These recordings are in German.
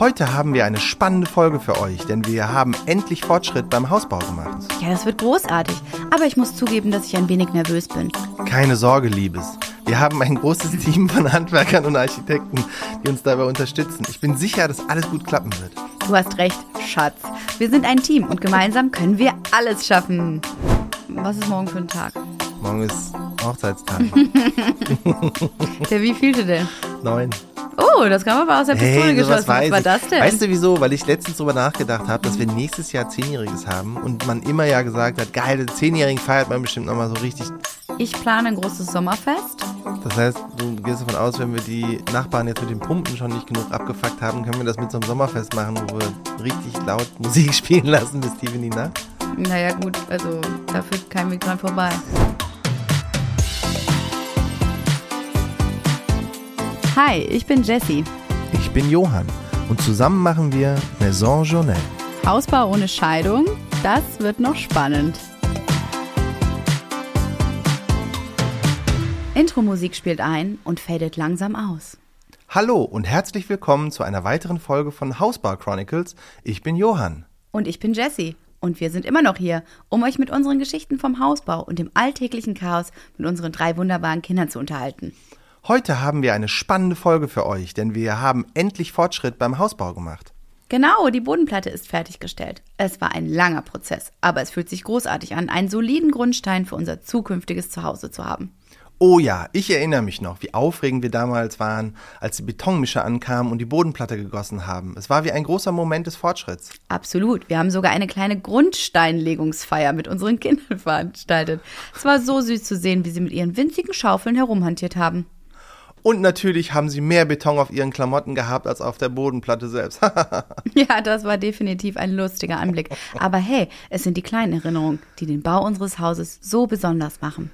Heute haben wir eine spannende Folge für euch, denn wir haben endlich Fortschritt beim Hausbau gemacht. Ja, das wird großartig. Aber ich muss zugeben, dass ich ein wenig nervös bin. Keine Sorge, Liebes. Wir haben ein großes Team von Handwerkern und Architekten, die uns dabei unterstützen. Ich bin sicher, dass alles gut klappen wird. Du hast recht, Schatz. Wir sind ein Team und gemeinsam können wir alles schaffen. Was ist morgen für ein Tag? Morgen ist Hochzeitstag. Der wievielte denn? Neun. Oh, das kam aber aus der Pistole Hey, geschossen. Was war das denn? Weißt du wieso? Weil ich letztens drüber nachgedacht habe, dass wir nächstes Jahr Zehnjähriges haben und man immer ja gesagt hat, geil, den Zehnjährigen feiert man bestimmt nochmal so richtig. Ich plane ein großes Sommerfest. Das heißt, du gehst davon aus, wenn wir die Nachbarn jetzt mit den Pumpen schon nicht genug abgefuckt haben, können wir das mit so einem Sommerfest machen, wo wir richtig laut Musik spielen lassen bis tief in die Nacht. Naja, gut, also da führt kein Weg dran vorbei. Hi, ich bin Jessie. Ich bin Johann und zusammen machen wir Maison Journal. Hausbau ohne Scheidung, das wird noch spannend. Intro-Musik spielt ein und fadet langsam aus. Hallo und herzlich willkommen zu einer weiteren Folge von Hausbau Chronicles. Ich bin Johann. Und ich bin Jessie. Und wir sind immer noch hier, um euch mit unseren Geschichten vom Hausbau und dem alltäglichen Chaos mit unseren drei wunderbaren Kindern zu unterhalten. Heute haben wir eine spannende Folge für euch, denn wir haben endlich Fortschritt beim Hausbau gemacht. Genau, die Bodenplatte ist fertiggestellt. Es war ein langer Prozess, aber es fühlt sich großartig an, einen soliden Grundstein für unser zukünftiges Zuhause zu haben. Oh ja, ich erinnere mich noch, wie aufregend wir damals waren, als die Betonmischer ankamen und die Bodenplatte gegossen haben. Es war wie ein großer Moment des Fortschritts. Absolut. Wir haben sogar eine kleine Grundsteinlegungsfeier mit unseren Kindern veranstaltet. Es war so süß zu sehen, wie sie mit ihren winzigen Schaufeln herumhantiert haben. Und natürlich haben sie mehr Beton auf ihren Klamotten gehabt als auf der Bodenplatte selbst. Ja, das war definitiv ein lustiger Anblick. Aber hey, es sind die kleinen Erinnerungen, die den Bau unseres Hauses so besonders machen.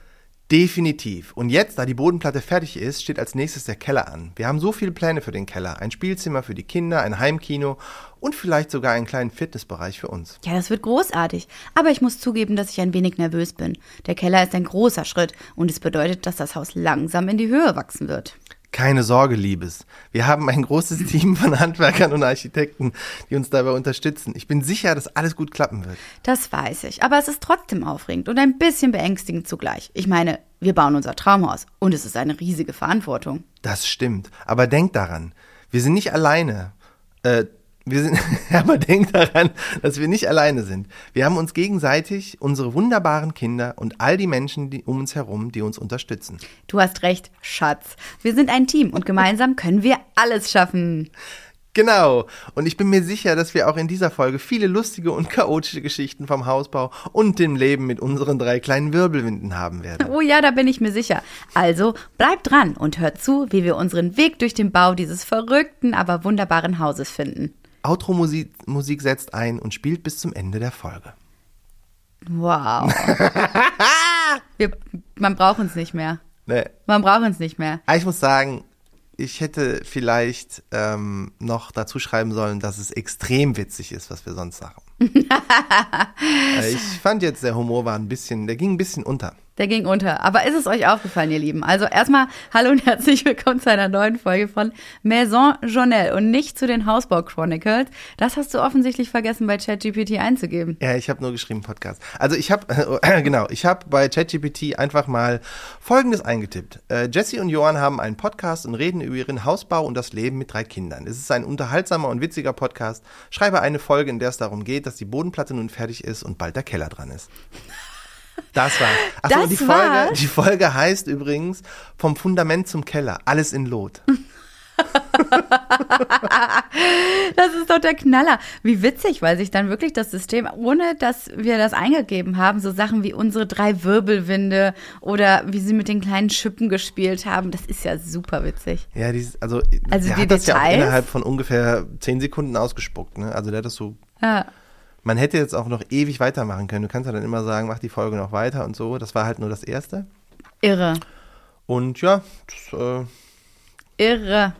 Definitiv. Und jetzt, da die Bodenplatte fertig ist, steht als nächstes der Keller an. Wir haben so viele Pläne für den Keller. Ein Spielzimmer für die Kinder, ein Heimkino und vielleicht sogar einen kleinen Fitnessbereich für uns. Ja, das wird großartig. Aber ich muss zugeben, dass ich ein wenig nervös bin. Der Keller ist ein großer Schritt und es bedeutet, dass das Haus langsam in die Höhe wachsen wird. Keine Sorge, Liebes. Wir haben ein großes Team von Handwerkern und Architekten, die uns dabei unterstützen. Ich bin sicher, dass alles gut klappen wird. Das weiß ich. Aber es ist trotzdem aufregend und ein bisschen beängstigend zugleich. Ich meine, wir bauen unser Traumhaus und es ist eine riesige Verantwortung. Das stimmt. Aber denkt daran, wir sind nicht alleine. Äh, wir sind, aber denkt daran, dass wir nicht alleine sind. Wir haben uns gegenseitig, unsere wunderbaren Kinder und all die Menschen die, um uns herum, die uns unterstützen. Du hast recht, Schatz. Wir sind ein Team und gemeinsam können wir alles schaffen. Genau. Und ich bin mir sicher, dass wir auch in dieser Folge viele lustige und chaotische Geschichten vom Hausbau und dem Leben mit unseren drei kleinen Wirbelwinden haben werden. Oh ja, da bin ich mir sicher. Also bleibt dran und hört zu, wie wir unseren Weg durch den Bau dieses verrückten, aber wunderbaren Hauses finden. Outro-Musik Musik setzt ein und spielt bis zum Ende der Folge. Wow. Wir, man braucht uns nicht mehr. Nee. Man braucht uns nicht mehr. Aber ich muss sagen, ich hätte vielleicht ähm, noch dazu schreiben sollen, dass es extrem witzig ist, was wir sonst sagen. Äh, ich fand jetzt, der Humor war ein bisschen, der ging ein bisschen unter. Der ging unter. Aber ist es euch aufgefallen, ihr Lieben? Also erstmal hallo und herzlich willkommen zu einer neuen Folge von Maison Journal und nicht zu den Hausbau Chronicles. Das hast du offensichtlich vergessen bei ChatGPT einzugeben. Ja, ich habe nur geschrieben Podcast. Also ich habe, äh, genau, ich habe bei ChatGPT einfach mal Folgendes eingetippt. Äh, Jesse und Johann haben einen Podcast und reden über ihren Hausbau und das Leben mit drei Kindern. Es ist ein unterhaltsamer und witziger Podcast. Schreibe eine Folge, in der es darum geht, dass die Bodenplatte nun fertig ist und bald der Keller dran ist. Das war. Achso, Das die Folge, war's? die Folge heißt übrigens vom Fundament zum Keller, alles in Lot. Das ist doch der Knaller. Wie witzig, weil sich dann wirklich das System, ohne dass wir das eingegeben haben, so Sachen wie unsere drei Wirbelwinde oder wie sie mit den kleinen Schippen gespielt haben, das ist ja super witzig. Ja, dieses, also, Also der die hat das ja auch Details? innerhalb von ungefähr zehn Sekunden ausgespuckt. Ne? Also der hat das so Ja. Man hätte jetzt auch noch ewig weitermachen können. Du kannst ja dann immer sagen, mach die Folge noch weiter und so. Das war halt nur das erste. Irre. Und ja, das, äh, Irre.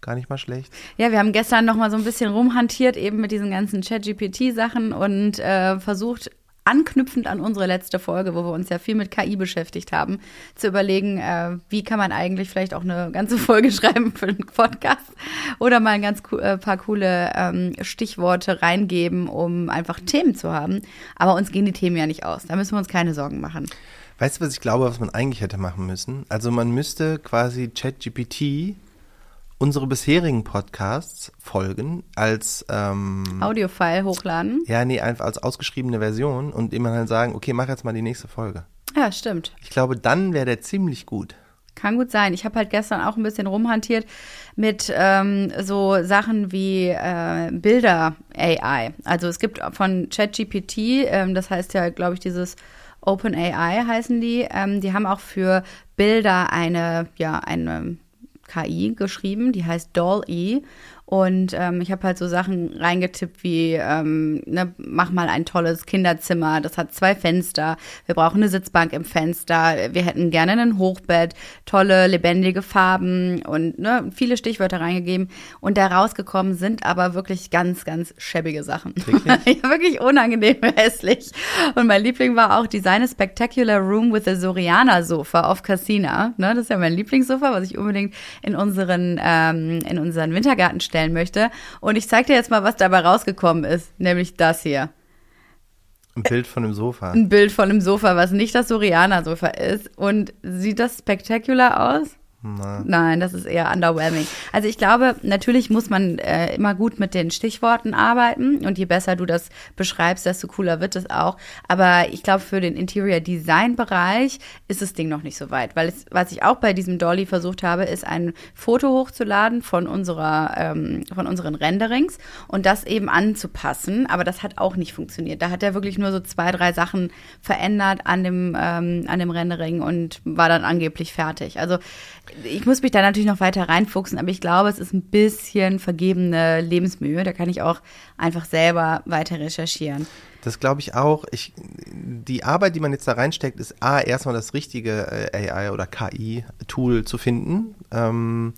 gar nicht mal schlecht. Ja, wir haben gestern noch mal so ein bisschen rumhantiert, eben mit diesen ganzen Chat-GPT-Sachen und äh, versucht, anknüpfend an unsere letzte Folge, wo wir uns ja viel mit KI beschäftigt haben, zu überlegen, äh, wie kann man eigentlich vielleicht auch eine ganze Folge schreiben für einen Podcast oder mal ein ganz äh, paar coole ähm, Stichworte reingeben, um einfach Themen zu haben. Aber uns gehen die Themen ja nicht aus. Da müssen wir uns keine Sorgen machen. Weißt du, was ich glaube, was man eigentlich hätte machen müssen? Also man müsste quasi ChatGPT unsere bisherigen Podcasts folgen als ähm, Audiofile hochladen. Ja, nee, einfach als ausgeschriebene Version und immer dann sagen, okay, mach jetzt mal die nächste Folge. Ja, stimmt. Ich glaube, dann wäre der ziemlich gut. Kann gut sein. Ich habe halt gestern auch ein bisschen rumhantiert mit ähm, so Sachen wie äh, Bilder AI. Also es gibt von ChatGPT, ähm, das heißt ja, glaube ich, dieses OpenAI heißen die. Ähm, die haben auch für Bilder eine, ja, eine KI geschrieben, die heißt Doll-E und ähm, ich habe halt so Sachen reingetippt wie, ähm, ne, mach mal ein tolles Kinderzimmer, das hat zwei Fenster, wir brauchen eine Sitzbank im Fenster, wir hätten gerne ein Hochbett, tolle, lebendige Farben und ne, viele Stichwörter reingegeben. Und da rausgekommen sind aber wirklich ganz, ganz schäbige Sachen. Wirklich? ja, wirklich unangenehm hässlich. Und mein Liebling war auch Design a Spectacular Room with a Soriana Sofa auf Casina. Ne, das ist ja mein Lieblingssofa, was ich unbedingt in unseren, ähm, in unseren Wintergarten stelle stellen möchte. Und ich zeige dir jetzt mal, was dabei rausgekommen ist, nämlich das hier. Ein Bild von einem Sofa. Ein Bild von einem Sofa, was nicht das Soriana-Sofa ist. Und sieht das spektakulär aus? Na. Nein, das ist eher underwhelming. Also ich glaube, natürlich muss man äh, immer gut mit den Stichworten arbeiten und je besser du das beschreibst, desto cooler wird es auch. Aber ich glaube, für den Interior Design Bereich ist das Ding noch nicht so weit, weil es, was ich auch bei diesem Dolly versucht habe, ist ein Foto hochzuladen von unserer, ähm, von unseren Renderings und das eben anzupassen. Aber das hat auch nicht funktioniert. Da hat er wirklich nur so zwei, drei Sachen verändert an dem, ähm, an dem Rendering und war dann angeblich fertig. Also ich muss mich da natürlich noch weiter reinfuchsen, aber ich glaube, es ist ein bisschen vergebene Lebensmühe. Da kann ich auch einfach selber weiter recherchieren. Das glaube ich auch. Ich, die Arbeit, die man jetzt da reinsteckt, ist A, erstmal das richtige äh, AI oder KI-Tool zu finden. Ähm,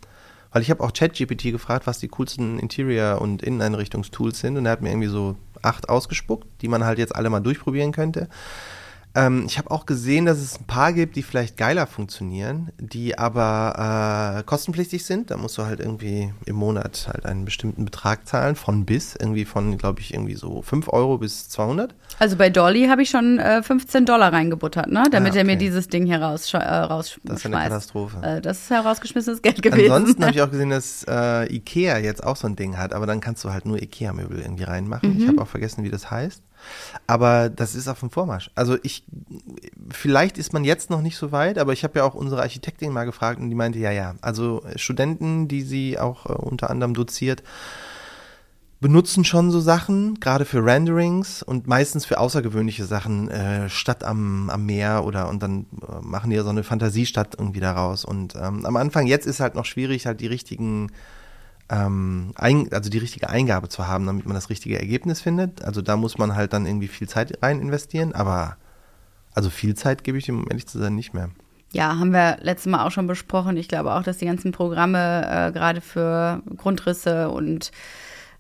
weil ich habe auch ChatGPT gefragt, was die coolsten Interior- und Inneneinrichtungstools sind. Und er hat mir irgendwie so acht ausgespuckt, die man halt jetzt alle mal durchprobieren könnte. Ähm, ich habe auch gesehen, dass es ein paar gibt, die vielleicht geiler funktionieren, die aber äh, kostenpflichtig sind. Da musst du halt irgendwie im Monat halt einen bestimmten Betrag zahlen, von bis, irgendwie von, glaube ich, irgendwie so 5 Euro bis 200. Also bei Dolly habe ich schon äh, 15 Dollar reingebuttert, ne? damit ah, okay. er mir dieses Ding hier raus, äh, rausschmeißt. Das ist eine Katastrophe. Äh, das ist herausgeschmissenes Geld gewesen. Ansonsten habe ich auch gesehen, dass äh, Ikea jetzt auch so ein Ding hat, aber dann kannst du halt nur Ikea-Möbel irgendwie reinmachen. Mhm. Ich habe auch vergessen, wie das heißt. Aber das ist auf dem Vormarsch. Also ich, vielleicht ist man jetzt noch nicht so weit, aber ich habe ja auch unsere Architektin mal gefragt und die meinte, ja, ja, also Studenten, die sie auch äh, unter anderem doziert, benutzen schon so Sachen, gerade für Renderings und meistens für außergewöhnliche Sachen, äh, Stadt am, am Meer oder und dann äh, machen die ja so eine Fantasiestadt irgendwie daraus. Und ähm, am Anfang jetzt ist halt noch schwierig, halt die richtigen ähm, ein, also die richtige Eingabe zu haben, damit man das richtige Ergebnis findet. Also da muss man halt dann irgendwie viel Zeit rein investieren, aber also viel Zeit gebe ich dem, um ehrlich zu sein, nicht mehr. Ja, haben wir letztes Mal auch schon besprochen. Ich glaube auch, dass die ganzen Programme äh, gerade für Grundrisse und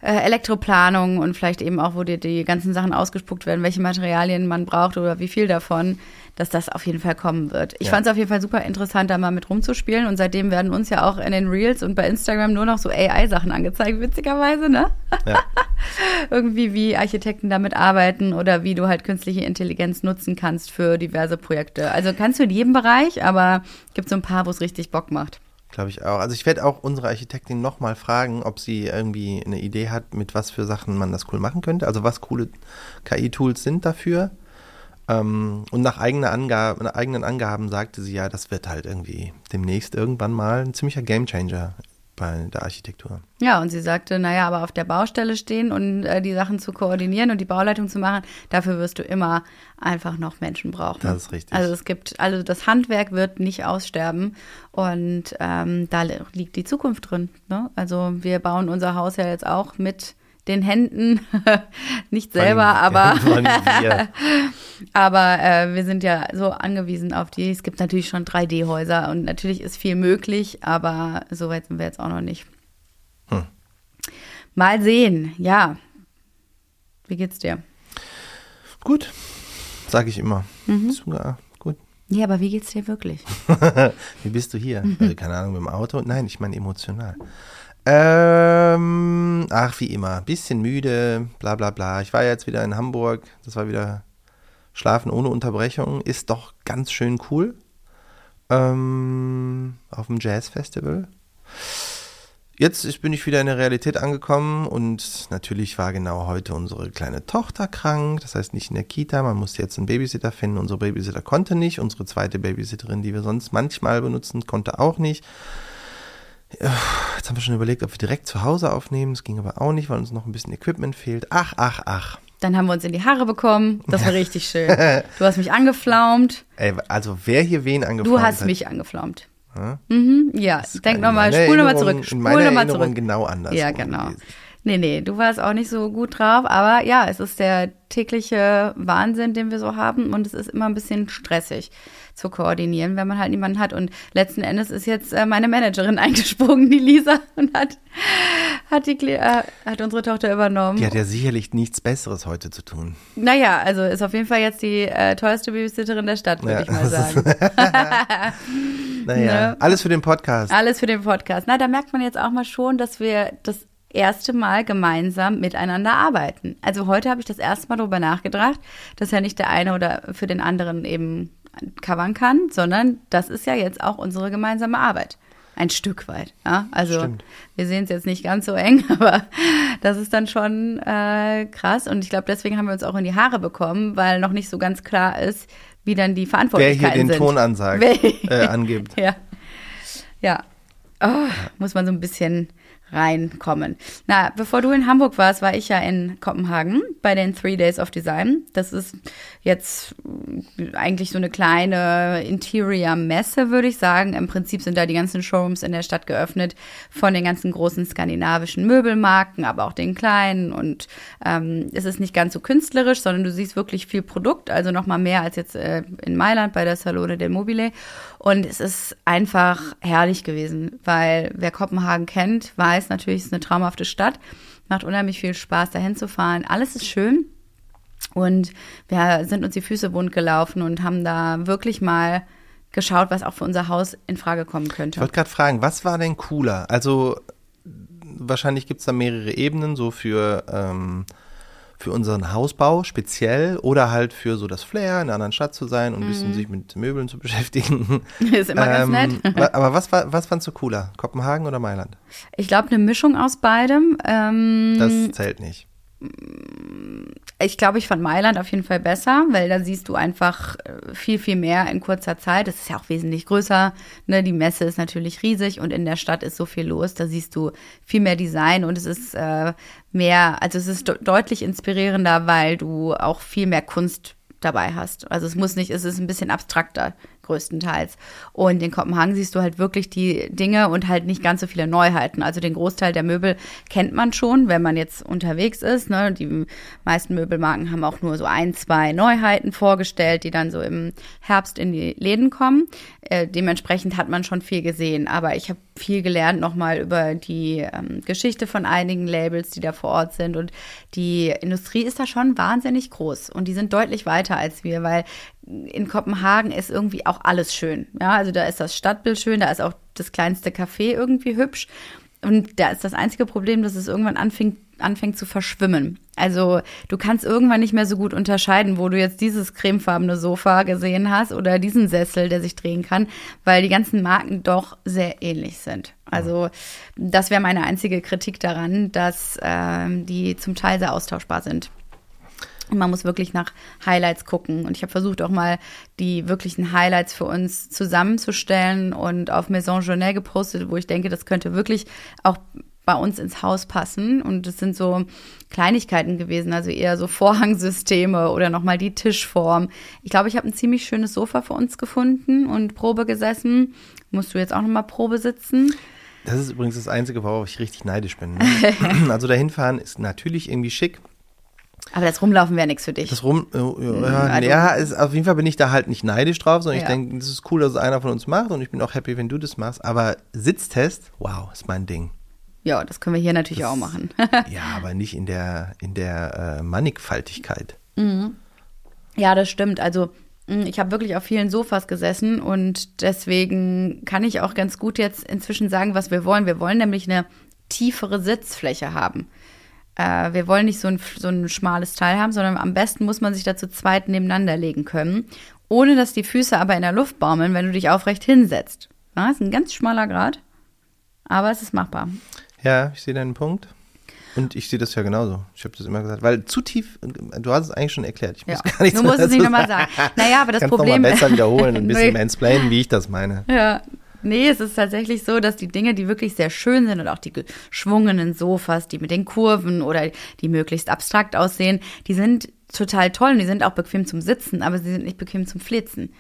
Elektroplanung und vielleicht eben auch, wo dir die ganzen Sachen ausgespuckt werden, welche Materialien man braucht oder wie viel davon, dass das auf jeden Fall kommen wird. Ich ja. fand es auf jeden Fall super interessant, da mal mit rumzuspielen und seitdem werden uns ja auch in den Reels und bei Instagram nur noch so AI-Sachen angezeigt, witzigerweise, ne? Ja. Irgendwie wie Architekten damit arbeiten oder wie du halt künstliche Intelligenz nutzen kannst für diverse Projekte. Also kannst du in jedem Bereich, aber gibt so ein paar, wo es richtig Bock macht. Glaube ich auch. Also ich werde auch unsere Architektin nochmal fragen, ob sie irgendwie eine Idee hat, mit was für Sachen man das cool machen könnte. Also was coole KI-Tools sind dafür. Ähm, und nach eigener Angabe, nach eigenen Angaben sagte sie ja, das wird halt irgendwie demnächst irgendwann mal ein ziemlicher Gamechanger bei der Architektur. Ja, und sie sagte, naja, aber auf der Baustelle stehen und äh, die Sachen zu koordinieren und die Bauleitung zu machen, dafür wirst du immer einfach noch Menschen brauchen. Das ist richtig. Also es gibt, also das Handwerk wird nicht aussterben und ähm, da liegt die Zukunft drin. Ne? Also wir bauen unser Haus ja jetzt auch mit den Händen, nicht selber, aber, aber äh, wir sind ja so angewiesen auf die. Es gibt natürlich schon 3D-Häuser und natürlich ist viel möglich, aber so weit sind wir jetzt auch noch nicht. Hm. Mal sehen, ja. Wie geht's dir? Gut. sage ich immer. Mhm. Sogar gut. Ja, aber wie geht's dir wirklich? Wie bist du hier? Äh, keine Ahnung, mit dem Auto? Nein, ich meine emotional. Ähm, ach, wie immer. Bisschen müde, bla bla bla. Ich war jetzt wieder in Hamburg. Das war wieder Schlafen ohne Unterbrechung. Ist doch ganz schön cool. Ähm, auf dem Jazzfestival. Jetzt bin ich wieder in der Realität angekommen und natürlich war genau heute unsere kleine Tochter krank. Das heißt nicht in der Kita, man musste jetzt einen Babysitter finden. Unsere Babysitter konnte nicht. Unsere zweite Babysitterin, die wir sonst manchmal benutzen, konnte auch nicht. Jetzt haben wir schon überlegt, ob wir direkt zu Hause aufnehmen. Das ging aber auch nicht, weil uns noch ein bisschen Equipment fehlt. Ach, ach, ach. Dann haben wir uns in die Haare bekommen. Das war richtig schön. Du hast mich angeflaumt. Ey, also wer hier wen angefallen Du hast hat, mich angeflaumt. Ja? Mhm, ja, denk nochmal, spul nochmal zurück. In Spul meiner nochmal Erinnerung zurück. genau anders. Ja, genau. Nee, nee, du warst auch nicht so gut drauf, aber ja, es ist der tägliche Wahnsinn, den wir so haben und es ist immer ein bisschen stressig zu koordinieren, wenn man halt niemanden hat. Und letzten Endes ist jetzt äh, meine Managerin eingesprungen, die Lisa, und hat, hat, die, äh, hat unsere Tochter übernommen. Die hat ja sicherlich nichts Besseres heute zu tun. Naja, also ist auf jeden Fall jetzt die äh, teuerste Babysitterin der Stadt, würde Ja, ich mal sagen. Naja, Ne? alles für den Podcast. Alles für den Podcast. Na, da merkt man jetzt auch mal schon, dass wir das erste Mal gemeinsam miteinander arbeiten. Also heute habe ich das erste Mal darüber nachgedacht, dass ja nicht der eine oder für den anderen eben covern kann, sondern das ist ja jetzt auch unsere gemeinsame Arbeit. Ein Stück weit. Ja? Also Stimmt. wir sehen es jetzt nicht ganz so eng, aber das ist dann schon äh, krass. Und ich glaube, deswegen haben wir uns auch in die Haare bekommen, weil noch nicht so ganz klar ist, wie dann die Wer Verantwortlichkeiten hier den sind. Ton ansagt, Wer- äh, angibt. Ja. Ja. Oh, muss man so ein bisschen reinkommen. Na, bevor du in Hamburg warst, war ich ja in Kopenhagen bei den Three Days of Design. Das ist jetzt eigentlich so eine kleine Interior-Messe, würde ich sagen. Im Prinzip sind da die ganzen Showrooms in der Stadt geöffnet von den ganzen großen skandinavischen Möbelmarken, aber auch den kleinen. Und ähm, es ist nicht ganz so künstlerisch, sondern du siehst wirklich viel Produkt, also noch mal mehr als jetzt äh, in Mailand bei der Salone del Mobile. Und es ist einfach herrlich gewesen, weil wer Kopenhagen kennt, weiß natürlich, es ist eine traumhafte Stadt. Macht unheimlich viel Spaß, dahin zu fahren. Alles ist schön. Und wir sind uns die Füße wund gelaufen und haben da wirklich mal geschaut, was auch für unser Haus in Frage kommen Ich könnte. wollte gerade fragen, was war denn cooler? Also wahrscheinlich gibt es da mehrere Ebenen, so für, ähm, für unseren Hausbau speziell oder halt für so das Flair, in einer anderen Stadt zu sein und ein Mhm. bisschen sich mit Möbeln zu beschäftigen. Ist immer ganz Ähm, nett. wa- Aber was, war, was fandst du cooler? Kopenhagen oder Mailand? Ich glaube, eine Mischung aus beidem. Ähm, Das zählt nicht. Ich glaube, ich fand Mailand auf jeden Fall besser, weil da siehst du einfach äh, viel, viel mehr in kurzer Zeit. Das ist ja auch wesentlich größer. Ne? Die Messe ist natürlich riesig und in der Stadt ist so viel los. Da siehst du viel mehr Design und es ist äh, mehr, also es ist de deutlich inspirierender, weil du auch viel mehr Kunst dabei hast. Also es muss nicht, es ist ein bisschen abstrakter größtenteils. Und in Kopenhagen siehst du halt wirklich die Dinge und halt nicht ganz so viele Neuheiten. Also den Großteil der Möbel kennt man schon, wenn man jetzt unterwegs ist. Ne? Die meisten Möbelmarken haben auch nur so ein, zwei Neuheiten vorgestellt, die dann so im Herbst in die Läden kommen. Äh, dementsprechend hat man schon viel gesehen. Aber ich habe viel gelernt nochmal über die ähm, Geschichte von einigen Labels, die da vor Ort sind. Und die Industrie ist da schon wahnsinnig groß. Und die sind deutlich weiter als wir, weil in Kopenhagen ist irgendwie auch alles schön. Ja, also da ist das Stadtbild schön, da ist auch das kleinste Café irgendwie hübsch. Und da ist das einzige Problem, dass es irgendwann anfängt, anfängt zu verschwimmen. Also du kannst irgendwann nicht mehr so gut unterscheiden, wo du jetzt dieses cremefarbene Sofa gesehen hast oder diesen Sessel, der sich drehen kann, weil die ganzen Marken doch sehr ähnlich sind. Also das wäre meine einzige Kritik daran, dass ähm, die zum Teil sehr austauschbar sind. Man muss wirklich nach Highlights gucken. Und ich habe versucht, auch mal die wirklichen Highlights für uns zusammenzustellen und auf Maison Journal gepostet, wo ich denke, das könnte wirklich auch bei uns ins Haus passen. Und es sind so Kleinigkeiten gewesen, also eher so Vorhangsysteme oder nochmal die Tischform. Ich glaube, ich habe ein ziemlich schönes Sofa für uns gefunden und Probe gesessen. Musst du jetzt auch nochmal Probe sitzen? Das ist übrigens das Einzige, worauf ich richtig neidisch bin. Ne? also dahin fahren ist natürlich irgendwie schick. Aber das Rumlaufen wäre nichts für dich. Das rum, äh, ja, also- ja, ist, auf jeden Fall bin ich da halt nicht neidisch drauf, sondern Ja. ich denke, das ist cool, dass es einer von uns macht und ich bin auch happy, wenn du das machst. Aber Sitztest, wow, ist mein Ding. Ja, das können wir hier natürlich auch machen. ja, aber nicht in der, in der äh, Mannigfaltigkeit. Ja, das stimmt. Also mh, ich habe wirklich auf vielen Sofas gesessen und deswegen kann ich auch ganz gut jetzt inzwischen sagen, was wir wollen. Wir wollen nämlich eine tiefere Sitzfläche haben. Äh, wir wollen nicht so ein, so ein schmales Teil haben, sondern am besten muss man sich da zu zweit nebeneinander legen können, ohne dass die Füße aber in der Luft baumeln, wenn du dich aufrecht hinsetzt. Ja, ist ein ganz schmaler Grad, aber es ist machbar. Ja, ich sehe deinen Punkt. Und ich sehe das ja genauso. Ich habe das immer gesagt, weil zu tief, du hast es eigentlich schon erklärt. Ich muss Ja. gar nichts Du musst es nicht nochmal sagen. Naja, aber das Kannst Problem noch mal besser wiederholen, ein bisschen mansplainen, wie ich das meine. Ja. Nee, es ist tatsächlich so, dass die Dinge, die wirklich sehr schön sind und auch die geschwungenen Sofas, die mit den Kurven oder die möglichst abstrakt aussehen, die sind total toll und die sind auch bequem zum Sitzen, aber sie sind nicht bequem zum Flitzen.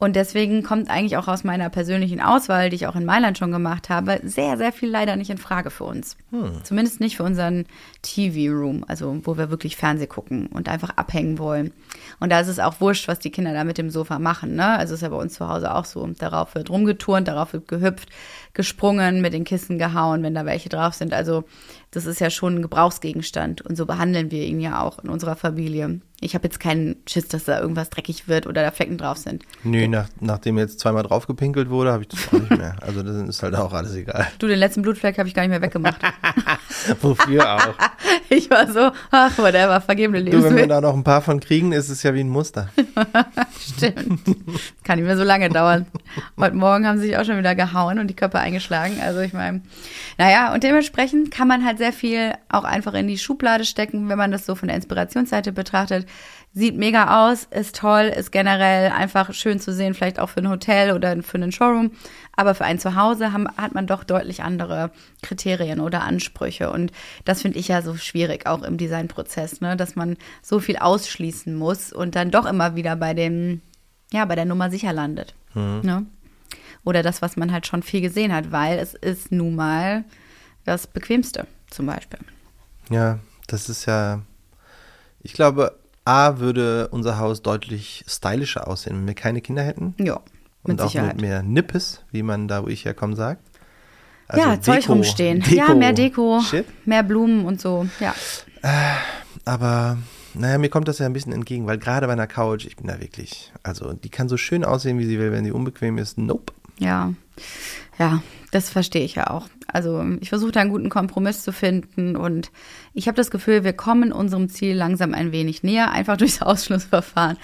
Und deswegen kommt eigentlich auch aus meiner persönlichen Auswahl, die ich auch in Mailand schon gemacht habe, sehr, sehr viel leider nicht in Frage für uns. Zumindest nicht für unseren TV-Room, also wo wir wirklich Fernseh gucken und einfach abhängen wollen. Und da ist es auch wurscht, was die Kinder da mit dem Sofa machen. Ne? Also ist ja bei uns zu Hause auch so. Darauf wird rumgeturnt, darauf wird gehüpft, gesprungen, mit den Kissen gehauen, wenn da welche drauf sind. Also das ist ja schon ein Gebrauchsgegenstand. Und so behandeln wir ihn ja auch in unserer Familie. Ich habe jetzt keinen Schiss, dass da irgendwas dreckig wird oder da Flecken drauf sind. Nö, nach, nachdem jetzt zweimal drauf gepinkelt wurde, habe ich das auch nicht mehr. Also das ist halt auch alles egal. Du, den letzten Blutfleck habe ich gar nicht mehr weggemacht. Wofür auch. ich war so, ach, whatever, vergebene Du, wenn wir Lebensmittel. da noch ein paar von kriegen, ist es ja wie ein Muster. Stimmt. Kann nicht mehr so lange dauern. Heute Morgen haben sie sich auch schon wieder gehauen und die Köpfe eingeschlagen. Also ich meine, naja, und dementsprechend kann man halt sehr viel auch einfach in die Schublade stecken, wenn man das so von der Inspirationsseite betrachtet. Sieht mega aus, ist toll, ist generell einfach schön zu sehen, vielleicht auch für ein Hotel oder für einen Showroom. Aber für ein Zuhause haben, hat man doch deutlich andere Kriterien oder Ansprüche. Und das finde ich ja so schwierig, auch im Designprozess, ne? dass man so viel ausschließen muss und dann doch immer wieder bei dem, ja, bei der Nummer sicher landet. Ne? Oder das, was man halt schon viel gesehen hat, weil es ist nun mal das Bequemste, zum Beispiel. Ja, das ist ja. Ich glaube, A würde unser Haus deutlich stylischer aussehen, wenn wir keine Kinder hätten. Ja, mit und auch Sicherheit. mit mehr Nippes, wie man da, wo ich herkomme, sagt. ja, Zeug Deko- rumstehen. Deko ja, mehr Deko, Shit. mehr Blumen und so. Ja. Aber naja, mir kommt das ja ein bisschen entgegen, weil gerade bei einer Couch, ich bin da wirklich, also die kann so schön aussehen, wie sie will, wenn sie unbequem ist. Nope. Ja, ja, das verstehe ich ja auch. Also ich versuche da einen guten Kompromiss zu finden und ich habe das Gefühl, wir kommen unserem Ziel langsam ein wenig näher, einfach durchs Ausschlussverfahren.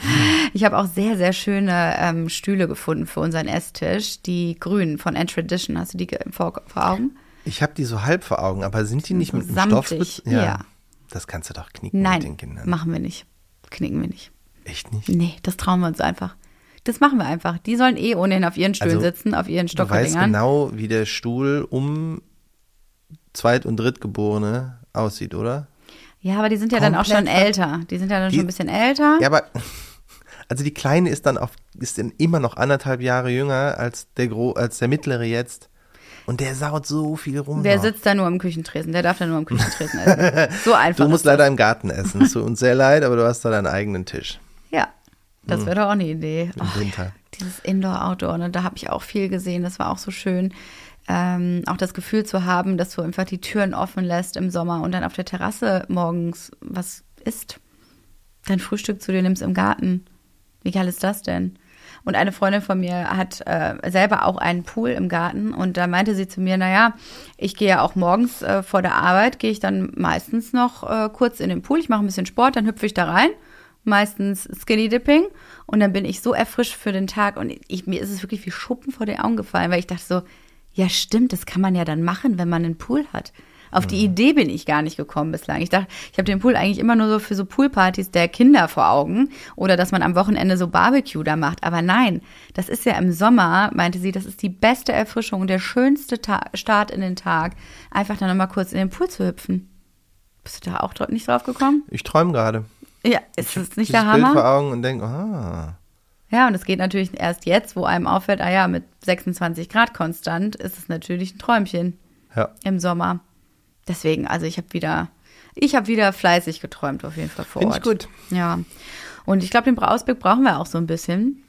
Ich habe auch sehr, sehr schöne ähm, Stühle gefunden für unseren Esstisch, die grünen von End Tradition. Hast du die vor, vor Augen? Ich habe die so halb vor Augen, aber sind die nicht mit samtig, Stoff? ja. Das kannst du doch knicken mit den Nein, Kindern. machen wir nicht. Knicken wir nicht. Echt nicht? Nee, das trauen wir uns einfach. Das machen wir einfach. Die sollen eh ohnehin auf ihren Stühlen Also, sitzen, auf ihren Du weißt Stockerdingern. genau, wie der Stuhl um Zweit- und Drittgeborene aussieht, oder? Ja, aber die sind ja dann auch schon Komplett älter. Die sind ja dann Die- schon ein bisschen älter. Ja, aber also die Kleine ist dann auf, ist dann immer noch anderthalb Jahre jünger als der Gro als der mittlere jetzt. Und der saut so viel rum. Der noch. sitzt da nur am Küchentresen. Der darf da nur am Küchentresen essen. So einfach. Du musst leider im Garten essen. Es tut uns sehr leid, aber du hast da deinen eigenen Tisch das wäre doch auch eine Idee. im Oh, Winter. dieses Indoor-Outdoor, ne, da habe ich auch viel gesehen. Das war auch so schön. Ähm, auch das Gefühl zu haben, dass du einfach die Türen offen lässt im Sommer und dann auf der Terrasse morgens was isst. Dein Frühstück zu dir nimmst im Garten. Wie geil ist das denn? Und eine Freundin von mir hat äh, selber auch einen Pool im Garten und da meinte sie zu mir, naja, ich gehe ja auch morgens äh, vor der Arbeit, gehe ich dann meistens noch äh, kurz in den Pool, ich mache ein bisschen Sport, dann hüpfe ich da rein, meistens Skinny Dipping und dann bin ich so erfrischt für den Tag und ich, mir ist es wirklich wie Schuppen vor den Augen gefallen, weil ich dachte so, ja stimmt, das kann man ja dann machen, wenn man einen Pool hat. Auf die Idee bin ich gar nicht gekommen bislang. Ich dachte, ich habe den Pool eigentlich immer nur so für so Poolpartys der Kinder vor Augen oder dass man am Wochenende so Barbecue da macht. Aber nein, das ist ja im Sommer, meinte sie, das ist die beste Erfrischung und der schönste Ta Start in den Tag, einfach dann nochmal kurz in den Pool zu hüpfen. Bist du da auch nicht drauf gekommen? Ich träume gerade. Ja, ist das nicht der Bild vor Hammer? Augen und denke, ah, Ja, und es geht natürlich erst jetzt, wo einem auffällt, ah ja, mit 26 Grad konstant ist es natürlich ein Träumchen ja. im Sommer. Deswegen, also ich habe wieder, ich habe wieder fleißig geträumt auf jeden Fall vor Finde ich Ort. gut. Ja. Und ich glaube, den Ausblick brauchen wir auch so ein bisschen.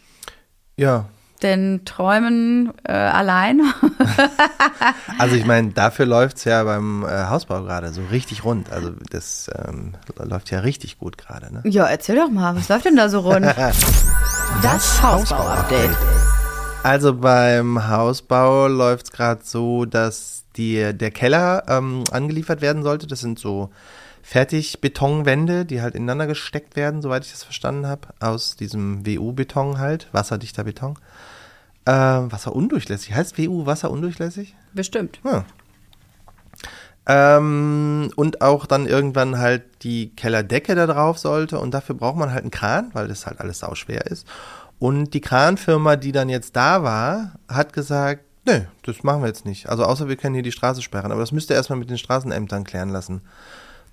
Ja, den Träumen äh, allein. also ich meine, dafür läuft's ja beim äh, Hausbau gerade so richtig rund. Also das ähm, läuft ja richtig gut gerade. Ne? Ja, erzähl doch mal, was läuft denn da so rund? das Hausbau-Update. Also beim Hausbau läuft's gerade so, dass die, der Keller ähm, angeliefert werden sollte. Das sind so Fertigbetonwände, die halt ineinander gesteckt werden, soweit ich das verstanden habe, aus diesem WU-Beton halt, wasserdichter Beton. Äh, wasserundurchlässig. Heißt WU wasserundurchlässig? Bestimmt. Ja. Ähm, und auch dann irgendwann halt die Kellerdecke da drauf sollte und dafür braucht man halt einen Kran, weil das halt alles sau schwer ist. Und die Kranfirma, die dann jetzt da war, hat gesagt, nee, das machen wir jetzt nicht. Also außer wir können hier die Straße sperren, aber das müsst ihr erstmal mit den Straßenämtern klären lassen.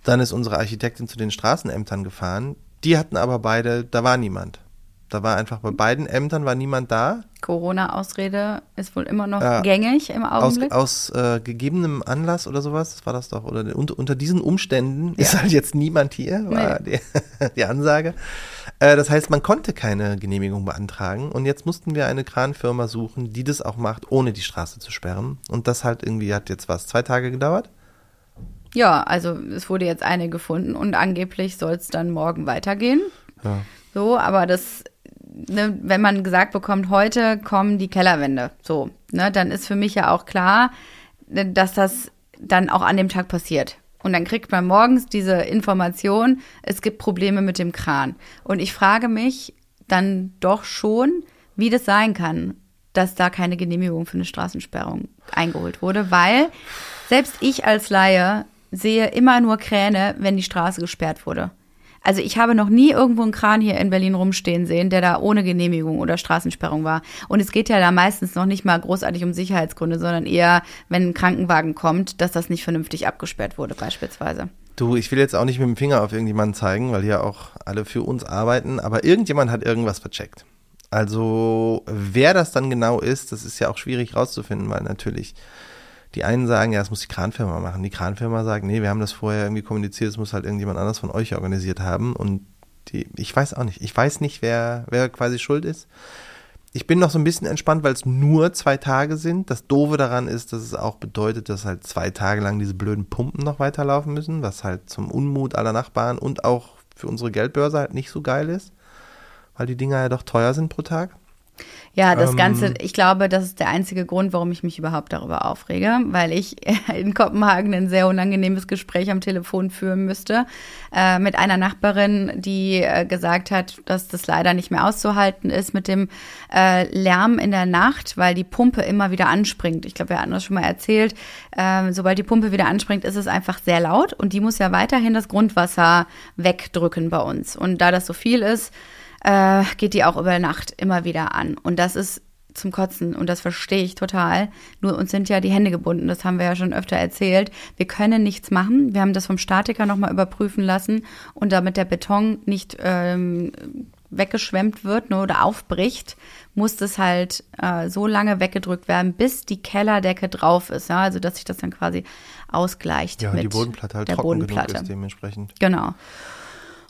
Dann ist unsere Architektin zu den Straßenämtern gefahren. Die hatten aber beide, da war niemand. Da war einfach bei beiden Ämtern war niemand da. Corona-Ausrede ist wohl immer noch ja, gängig im Augenblick. Aus, aus äh, gegebenem Anlass oder sowas, das war das doch. Oder unter, unter diesen Umständen ja. ist halt jetzt niemand hier, war nee. die, die, Ansage. Äh, das heißt, man konnte keine Genehmigung beantragen und jetzt mussten wir eine Kranfirma suchen, die das auch macht, ohne die Straße zu sperren. Und das halt irgendwie hat jetzt was, zwei Tage gedauert? Ja, also es wurde jetzt eine gefunden und angeblich soll es dann morgen weitergehen. Ja. So, aber das, ne, wenn man gesagt bekommt, heute kommen die Kellerwände, so, ne, dann ist für mich ja auch klar, dass das dann auch an dem Tag passiert. Und dann kriegt man morgens diese Information, es gibt Probleme mit dem Kran. Und ich frage mich dann doch schon, wie das sein kann, dass da keine Genehmigung für eine Straßensperrung eingeholt wurde, weil selbst ich als Laie sehe immer nur Kräne, wenn die Straße gesperrt wurde. Also ich habe noch nie irgendwo einen Kran hier in Berlin rumstehen sehen, der da ohne Genehmigung oder Straßensperrung war. Und es geht ja da meistens noch nicht mal großartig um Sicherheitsgründe, sondern eher, wenn ein Krankenwagen kommt, dass das nicht vernünftig abgesperrt wurde beispielsweise. Du, ich will jetzt auch nicht mit dem Finger auf irgendjemanden zeigen, weil hier auch alle für uns arbeiten, aber irgendjemand hat irgendwas vercheckt. Also wer das dann genau ist, das ist ja auch schwierig rauszufinden, weil natürlich die einen sagen, ja, das muss die Kranfirma machen. Die Kranfirma sagt, nee, wir haben das vorher irgendwie kommuniziert, es muss halt irgendjemand anders von euch organisiert haben. Und die, ich weiß auch nicht. Ich weiß nicht, wer, wer quasi schuld ist. Ich bin noch so ein bisschen entspannt, weil es nur zwei Tage sind. Das Doofe daran ist, dass es auch bedeutet, dass halt zwei Tage lang diese blöden Pumpen noch weiterlaufen müssen, was halt zum Unmut aller Nachbarn und auch für unsere Geldbörse halt nicht so geil ist, weil die Dinger ja doch teuer sind pro Tag. Ja, das ähm, Ganze, ich glaube, das ist der einzige Grund, warum ich mich überhaupt darüber aufrege, weil ich in Kopenhagen ein sehr unangenehmes Gespräch am Telefon führen müsste äh, mit einer Nachbarin, die äh, gesagt hat, dass das leider nicht mehr auszuhalten ist mit dem äh, Lärm in der Nacht, weil die Pumpe immer wieder anspringt. Ich glaube, wir hatten das schon mal erzählt. Ähm, sobald die Pumpe wieder anspringt, ist es einfach sehr laut und die muss ja weiterhin das Grundwasser wegdrücken bei uns. Und da das so viel ist, äh, geht die auch über Nacht immer wieder an. Und das ist zum Kotzen und das verstehe ich total. Nur uns sind ja die Hände gebunden, das haben wir ja schon öfter erzählt. Wir können nichts machen. Wir haben das vom Statiker nochmal überprüfen lassen und damit der Beton nicht ähm, weggeschwemmt wird ne, oder aufbricht, muss das halt äh, so lange weggedrückt werden, bis die Kellerdecke drauf ist. Ja? Also dass sich das dann quasi ausgleicht. Ja, mit die Bodenplatte halt der trocken Bodenplatte. genug ist dementsprechend. Genau.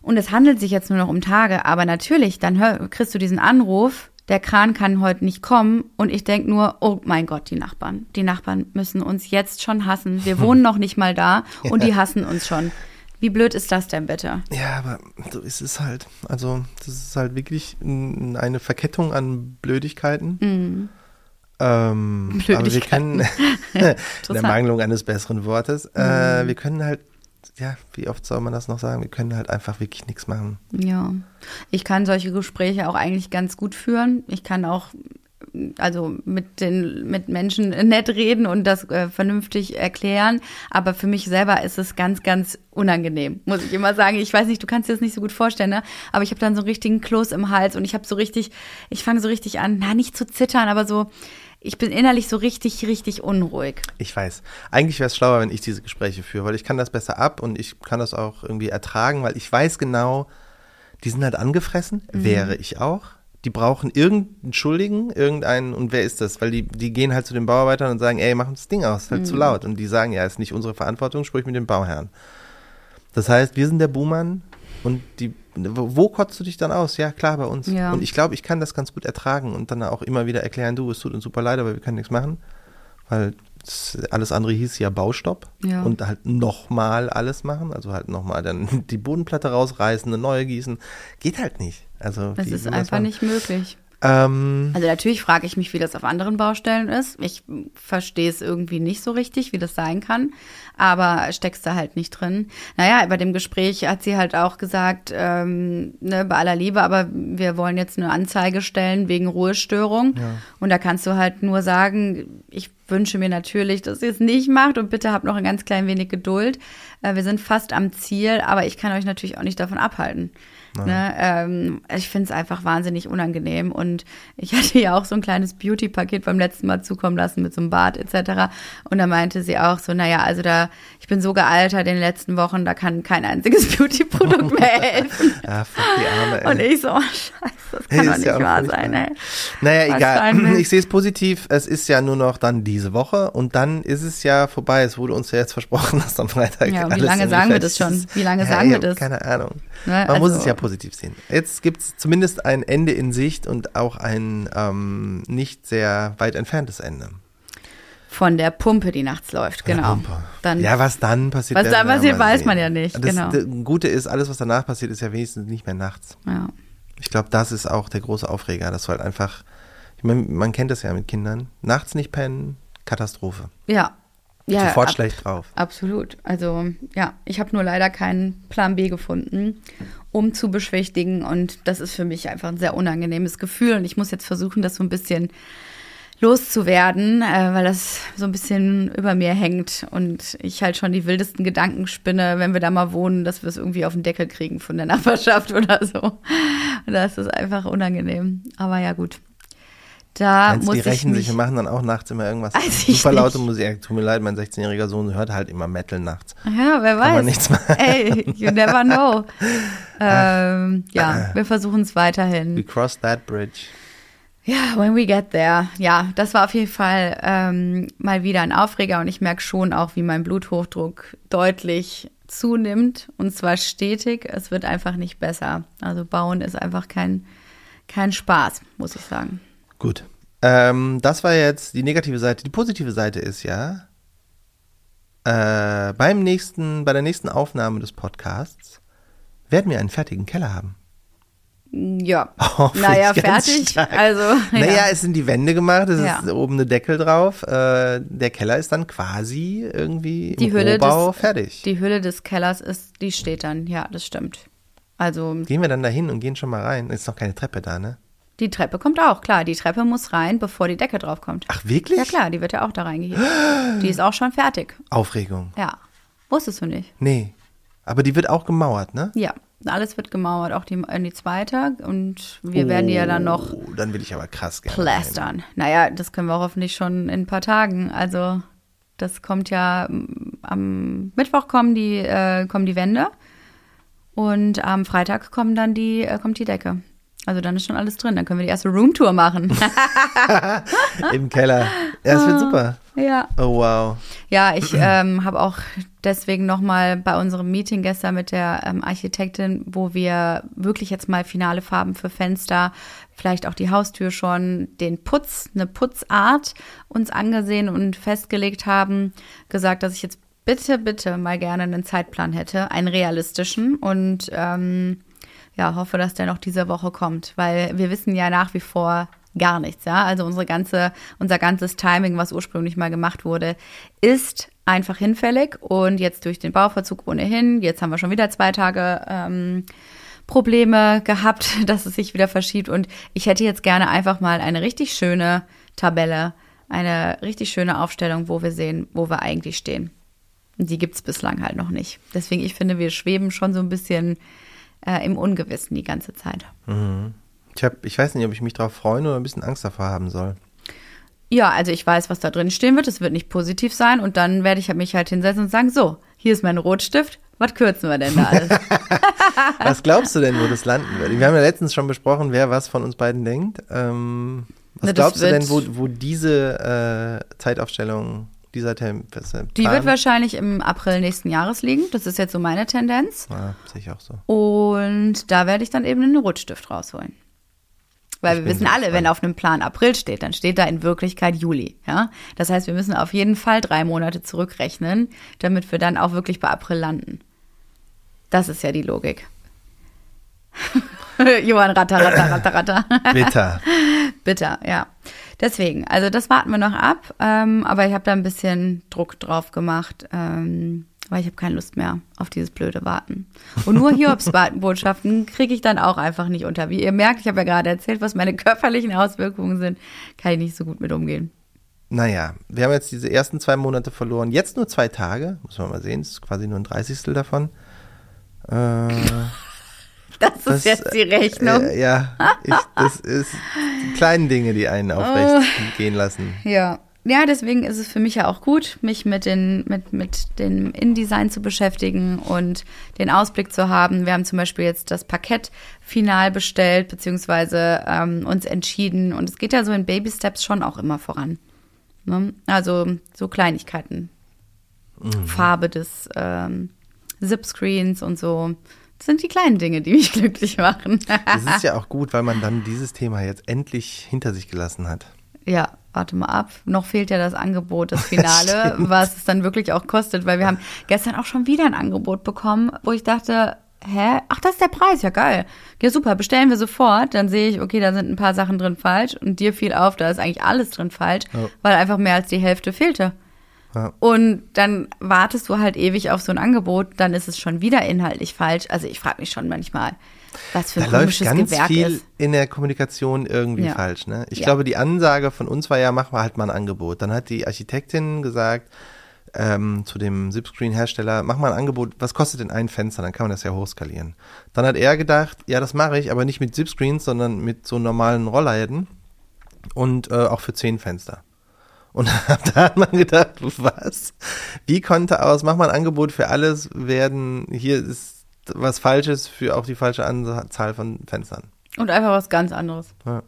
Und es handelt sich jetzt nur noch um Tage, aber natürlich, dann hör, kriegst du diesen Anruf, der Kran kann heute nicht kommen und ich denk nur, oh mein Gott, die Nachbarn. Die Nachbarn müssen uns jetzt schon hassen. Wir wohnen noch nicht mal da und die hassen uns schon. Wie blöd ist das denn bitte? Ja, aber so ist es halt. Also, das ist halt wirklich eine Verkettung an Blödigkeiten. Mhm. Ähm, aber wir können, in der Mangelung eines besseren Wortes, äh, mhm. wir können halt ja, wie oft soll man das noch sagen? Wir können halt einfach wirklich nichts machen. Ja, ich kann solche Gespräche auch eigentlich ganz gut führen. Ich kann auch also mit den mit Menschen nett reden und das äh, vernünftig erklären, aber für mich selber ist es ganz ganz unangenehm, muss ich immer sagen. Ich weiß nicht, du kannst dir das nicht so gut vorstellen, ne? aber ich habe dann so einen richtigen Kloß im Hals und ich habe so richtig ich fange so richtig an, na nicht zu zittern, aber so ich bin innerlich so richtig, richtig unruhig. Ich weiß. Eigentlich wäre es schlauer, wenn ich diese Gespräche führe, weil ich kann das besser ab und ich kann das auch irgendwie ertragen, weil ich weiß genau, die sind halt angefressen, mhm. wäre ich auch. Die brauchen irgendeinen Schuldigen, irgendeinen, und wer ist das? Weil die, die gehen halt zu den Bauarbeitern und sagen, ey, mach uns das Ding aus, halt mhm. zu laut. Und die sagen, ja, ist nicht unsere Verantwortung, sprich mit dem Bauherrn. Das heißt, wir sind der Buhmann und die wo, wo kotzt du dich dann aus? Ja, klar, bei uns. Ja. Und ich glaube, ich kann das ganz gut ertragen und dann auch immer wieder erklären, du, es tut uns super leid, aber wir können nichts machen. Weil alles andere hieß ja Baustopp Ja. und halt nochmal alles machen. Also halt nochmal dann die Bodenplatte rausreißen, eine neue gießen. Geht halt nicht. Also Das wie ist einfach nicht möglich. Ähm, Also natürlich frage ich mich, wie das auf anderen Baustellen ist. Ich verstehe es irgendwie nicht so richtig, wie das sein kann. Aber steckst da halt nicht drin. Naja, bei dem Gespräch hat sie halt auch gesagt, ähm, ne, bei aller Liebe, aber wir wollen jetzt eine Anzeige stellen wegen Ruhestörung. Und da kannst du halt nur sagen, ich wünsche mir natürlich, dass ihr es nicht macht und bitte habt noch ein ganz klein wenig Geduld. Äh, wir sind fast am Ziel, aber ich kann euch natürlich auch nicht davon abhalten. Ne, ähm, ich finde es einfach wahnsinnig unangenehm und ich hatte ja auch so ein kleines Beauty-Paket beim letzten Mal zukommen lassen mit so einem Bad etc. Und da meinte sie auch so, naja, also da, ich bin so gealtert in den letzten Wochen, da kann kein einziges Beauty-Produkt mehr helfen. ah, fuck die Arme, ey. Und ich so, oh, scheiße, das kann doch nicht ja wahr sein, ey. Naja, Was egal. Ich sehe es positiv. Es ist ja nur noch dann diese Woche und dann ist es ja vorbei. Es wurde uns ja jetzt versprochen, dass am Freitag. Ja, wie lange sagen wir das schon? Wie lange ja, sagen wir das? Keine Ahnung. Ne, Man muss also- es ja positiv sehen. Jetzt gibt es zumindest ein Ende in Sicht und auch ein ähm, nicht sehr weit entferntes Ende. Von der Pumpe, die nachts läuft, Von genau. Dann, ja, was dann passiert? Was dann passiert, weiß sehen. man ja nicht, Das genau. das Gute ist, alles, was danach passiert, ist ja wenigstens nicht mehr nachts. ja. Ich glaube, das ist auch der große Aufreger, dass du halt einfach, ich meine, man kennt das ja mit Kindern, nachts nicht pennen, Katastrophe. Ja. ja Sofort ab- schlecht drauf. Absolut. Also ja, ich habe nur leider keinen Plan B gefunden, um zu beschwichtigen. Und das ist für mich einfach ein sehr unangenehmes Gefühl. Und ich muss jetzt versuchen, das so ein bisschen loszuwerden, äh, weil das so ein bisschen über mir hängt und ich halt schon die wildesten Gedanken spinne, wenn wir da mal wohnen, dass wir es irgendwie auf den Deckel kriegen von der Nachbarschaft oder so. Und das ist einfach unangenehm. Aber ja gut. Da Meinst, muss die ich rächen sich und machen dann auch nachts immer irgendwas. Weiß Super laute. Musik. Tut mir leid, mein 16-jähriger Sohn hört halt immer Metal nachts. Ja, wer weiß. Kann man nichts machen. Ey, you never know. ähm, ja, wir versuchen es We weiterhin. cross that bridge. Ja, when we get there. Ja, das war auf jeden Fall ähm, mal wieder ein Aufreger und ich merke schon auch, wie mein Bluthochdruck deutlich zunimmt und zwar stetig. Es wird einfach nicht besser. Also bauen ist einfach kein, kein Spaß, muss ich sagen. Gut. Ähm, das war jetzt die negative Seite. Die positive Seite ist ja, äh, beim nächsten, bei der nächsten Aufnahme des Podcasts werden wir einen fertigen Keller haben. Ja, Oh, naja, fertig. stark. Also, Naja, ja. es sind die Wände gemacht, es Ja. ist oben eine Deckel drauf. Äh, der Keller ist dann quasi irgendwie die im Hülle Rohbau des, fertig. Die Hülle des Kellers ist, die steht dann. Ja, das stimmt. Also Gehen wir dann dahin und gehen schon mal rein. Ist noch keine Treppe da, ne? Die Treppe kommt auch, klar. Die Treppe muss rein, bevor die Decke drauf kommt. Ach, wirklich? Ja klar, die wird ja auch da reingehievt. Die ist auch schon fertig. Aufregung. Ja. Wusstest du nicht? Nee. Aber die wird auch gemauert, ne? Ja. Alles wird gemauert, auch die, in die zweite. Und wir werden die ja dann noch Oh, dann will ich aber krass gerne. rein. plastern. Naja, das können wir hoffentlich schon in ein paar Tagen. Also, das kommt ja am Mittwoch kommen die, äh, kommen die Wände. Und am Freitag kommen dann die, äh, kommt die Decke. Also dann ist schon alles drin. Dann können wir die erste Roomtour machen. Im Keller. Ja, es wird super. ja. Oh, wow. Ja, ich ähm, habe auch deswegen nochmal bei unserem Meeting gestern mit der ähm, Architektin, wo wir wirklich jetzt mal finale Farben für Fenster, vielleicht auch die Haustür schon, den Putz, eine Putzart uns angesehen und festgelegt haben, gesagt, dass ich jetzt bitte, bitte mal gerne einen Zeitplan hätte, einen realistischen und ähm, ja, hoffe, dass der noch diese Woche kommt, weil wir wissen ja nach wie vor gar nichts, ja. Also unsere ganze, unser ganzes Timing, was ursprünglich mal gemacht wurde, ist einfach hinfällig und jetzt durch den Bauverzug ohnehin, jetzt haben wir schon wieder zwei Tage ähm, Probleme gehabt, dass es sich wieder verschiebt und ich hätte jetzt gerne einfach mal eine richtig schöne Tabelle, eine richtig schöne Aufstellung, wo wir sehen, wo wir eigentlich stehen. Die gibt's bislang halt noch nicht. Deswegen, ich finde, wir schweben schon so ein bisschen äh, im Ungewissen die ganze Zeit. Ich, hab, ich weiß nicht, ob ich mich darauf freuen oder ein bisschen Angst davor haben soll. Ja, also ich weiß, was da drin stehen wird. Es wird nicht positiv sein. Und dann werde ich mich halt hinsetzen und sagen, so, hier ist mein Rotstift. Was kürzen wir denn da alles? Was glaubst du denn, wo das landen wird? Wir haben ja letztens schon besprochen, wer was von uns beiden denkt. Ähm, was Na, glaubst du denn, wo, wo diese äh, Zeitaufstellung dieser Termin? Die wird wahrscheinlich im April nächsten Jahres liegen. Das ist jetzt so meine Tendenz. Ja, sehe ich auch so. Und da werde ich dann eben einen Rotstift rausholen. Weil Ich wir wissen alle, wenn auf einem Plan April steht, dann steht da in Wirklichkeit Juli. Ja? Das heißt, wir müssen auf jeden Fall drei Monate zurückrechnen, damit wir dann auch wirklich bei April landen. Das ist ja die Logik. Johann Ratter, Ratter, Ratter, Ratter. Bitter. Bitter, ja. Deswegen, also das warten wir noch ab, ähm, aber ich habe da ein bisschen Druck drauf gemacht, ähm, weil ich habe keine Lust mehr auf dieses blöde Warten. Und nur Hiobsbotschaften kriege ich dann auch einfach nicht unter. Wie ihr merkt, ich habe ja gerade erzählt, was meine körperlichen Auswirkungen sind, kann ich nicht so gut mit umgehen. Naja, wir haben jetzt diese ersten zwei Monate verloren. Jetzt nur zwei Tage. Muss man mal sehen. Das ist quasi nur ein Dreißigstel davon. Äh, Das ist das, jetzt die Rechnung. Äh, ja, ich, das ist die kleinen Dinge, die einen aufrecht Oh. gehen lassen. Ja. Ja, deswegen ist es für mich ja auch gut, mich mit, den, mit, mit dem InDesign zu beschäftigen und den Ausblick zu haben. Wir haben zum Beispiel jetzt das Parkett final bestellt, beziehungsweise ähm, uns entschieden. Und es geht ja so in Baby-Steps schon auch immer voran. Ne? Also so Kleinigkeiten. Farbe des ähm, Zip-Screens und so. Das sind die kleinen Dinge, die mich glücklich machen. Das ist ja auch gut, weil man dann dieses Thema jetzt endlich hinter sich gelassen hat. Ja, warte mal ab. Noch fehlt ja das Angebot, das Finale, Stimmt. was es dann wirklich auch kostet, weil wir haben gestern auch schon wieder ein Angebot bekommen, wo ich dachte, hä? Ach, das ist der Preis, ja geil. Ja, super, bestellen wir sofort. Dann sehe ich, okay, da sind ein paar Sachen drin falsch und dir fiel auf, da ist eigentlich alles drin falsch, Ja. weil einfach mehr als die Hälfte fehlte. Ja. Und dann wartest du halt ewig auf so ein Angebot, dann ist es schon wieder inhaltlich falsch. Also ich frage mich schon manchmal, was für Da ein läuft komisches ganz Gewerk viel ist. in der Kommunikation irgendwie Ja. falsch. Ne? Ich Ja. glaube, die Ansage von uns war ja, mach mal halt mal ein Angebot. Dann hat die Architektin gesagt ähm, zu dem Zipscreen-Hersteller, mach mal ein Angebot, was kostet denn ein Fenster? Dann kann man das ja hochskalieren. Dann hat er gedacht, ja, das mache ich, aber nicht mit Zipscreens, sondern mit so normalen Rollläden und äh, auch für zehn Fenster. Und da hat man gedacht, was? Wie konnte aus, mach mal ein Angebot für alles werden, hier ist was Falsches für auch die falsche Anzahl von Fenstern. Und einfach was ganz anderes. Ja.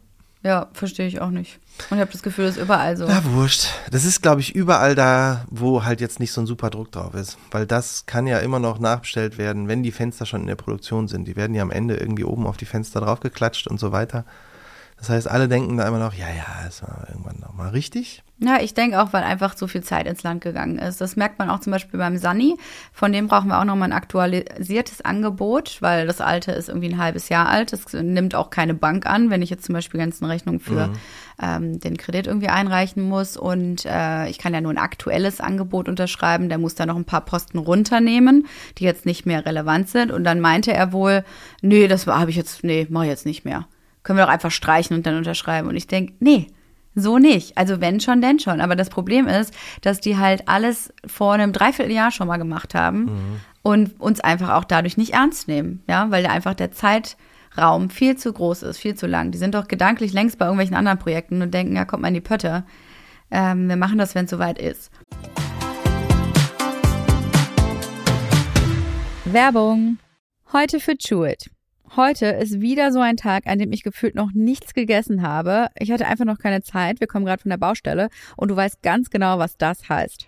Ja, verstehe ich auch nicht. Und ich habe das Gefühl, das ist überall so. Na, wurscht. Das ist, glaube ich, überall da, wo halt jetzt nicht so ein super Druck drauf ist. Weil das kann ja immer noch nachbestellt werden, wenn die Fenster schon in der Produktion sind. Die werden ja am Ende irgendwie oben auf die Fenster draufgeklatscht und so weiter. Das heißt, alle denken da immer noch, ja, ja, das war irgendwann noch mal richtig. Ja, ich denke auch, weil einfach so viel Zeit ins Land gegangen ist. Das merkt man auch zum Beispiel beim Sunny. Von dem brauchen wir auch nochmal ein aktualisiertes Angebot, weil das alte ist irgendwie ein halbes Jahr alt. Das nimmt auch keine Bank an, wenn ich jetzt zum Beispiel ganzen Rechnungen für ähm, den Kredit irgendwie einreichen muss. Und äh, ich kann ja nur ein aktuelles Angebot unterschreiben. Der muss da noch ein paar Posten runternehmen, die jetzt nicht mehr relevant sind. Und dann meinte er wohl, nee, das habe ich jetzt, nee, mache ich jetzt nicht mehr. Können wir doch einfach streichen und dann unterschreiben. Und ich denke, nee, so nicht. Also wenn schon, denn schon. Aber das Problem ist, dass die halt alles vor einem Dreivierteljahr schon mal gemacht haben und uns einfach auch dadurch nicht ernst nehmen. Ja, weil da einfach der Zeitraum viel zu groß ist, viel zu lang. Die sind doch gedanklich längst bei irgendwelchen anderen Projekten und denken, ja, kommt mal in die Pötte. Ähm, wir machen das, wenn es soweit ist. Werbung. Heute für Chewit. Heute ist wieder so ein Tag, an dem ich gefühlt noch nichts gegessen habe. Ich hatte einfach noch keine Zeit. Wir kommen gerade von der Baustelle und du weißt ganz genau, was das heißt.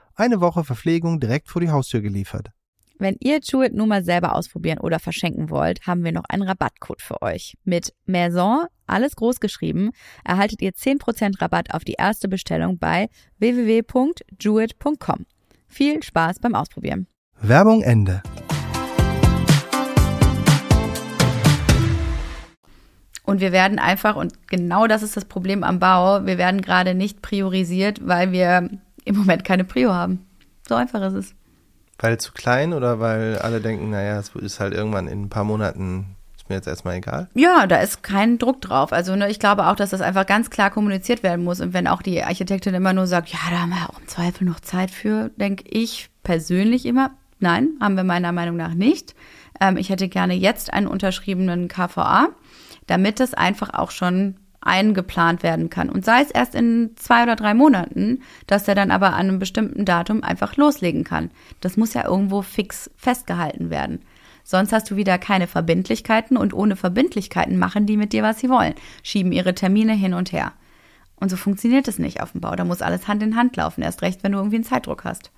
Eine Woche Verpflegung direkt vor die Haustür geliefert. Wenn ihr Jewett nun mal selber ausprobieren oder verschenken wollt, haben wir noch einen Rabattcode für euch. Mit Maison, alles groß geschrieben, erhaltet ihr 10% Rabatt auf die erste Bestellung bei www.jewett.com. Viel Spaß beim Ausprobieren. Werbung Ende. Und wir werden einfach, und genau das ist das Problem am Bau, wir werden gerade nicht priorisiert, weil wir im Moment keine Prio haben. So einfach ist es. Weil zu klein oder weil alle denken, naja, es ist halt irgendwann in ein paar Monaten ist mir jetzt erstmal egal? Ja, da ist kein Druck drauf. Also ne, ich glaube auch, dass das einfach ganz klar kommuniziert werden muss. Und wenn auch die Architektin immer nur sagt, ja, da haben wir auch im Zweifel noch Zeit für, denke ich persönlich immer, nein, haben wir meiner Meinung nach nicht. Ähm, ich hätte gerne jetzt einen unterschriebenen KVA, damit das einfach auch schon eingeplant werden kann. Und sei es erst in zwei oder drei Monaten, dass er dann aber an einem bestimmten Datum einfach loslegen kann. Das muss ja irgendwo fix festgehalten werden. Sonst hast du wieder keine Verbindlichkeiten und ohne Verbindlichkeiten machen die mit dir, was sie wollen. Schieben ihre Termine hin und her. Und so funktioniert es nicht auf dem Bau. Da muss alles Hand in Hand laufen. Erst recht, wenn du irgendwie einen Zeitdruck hast.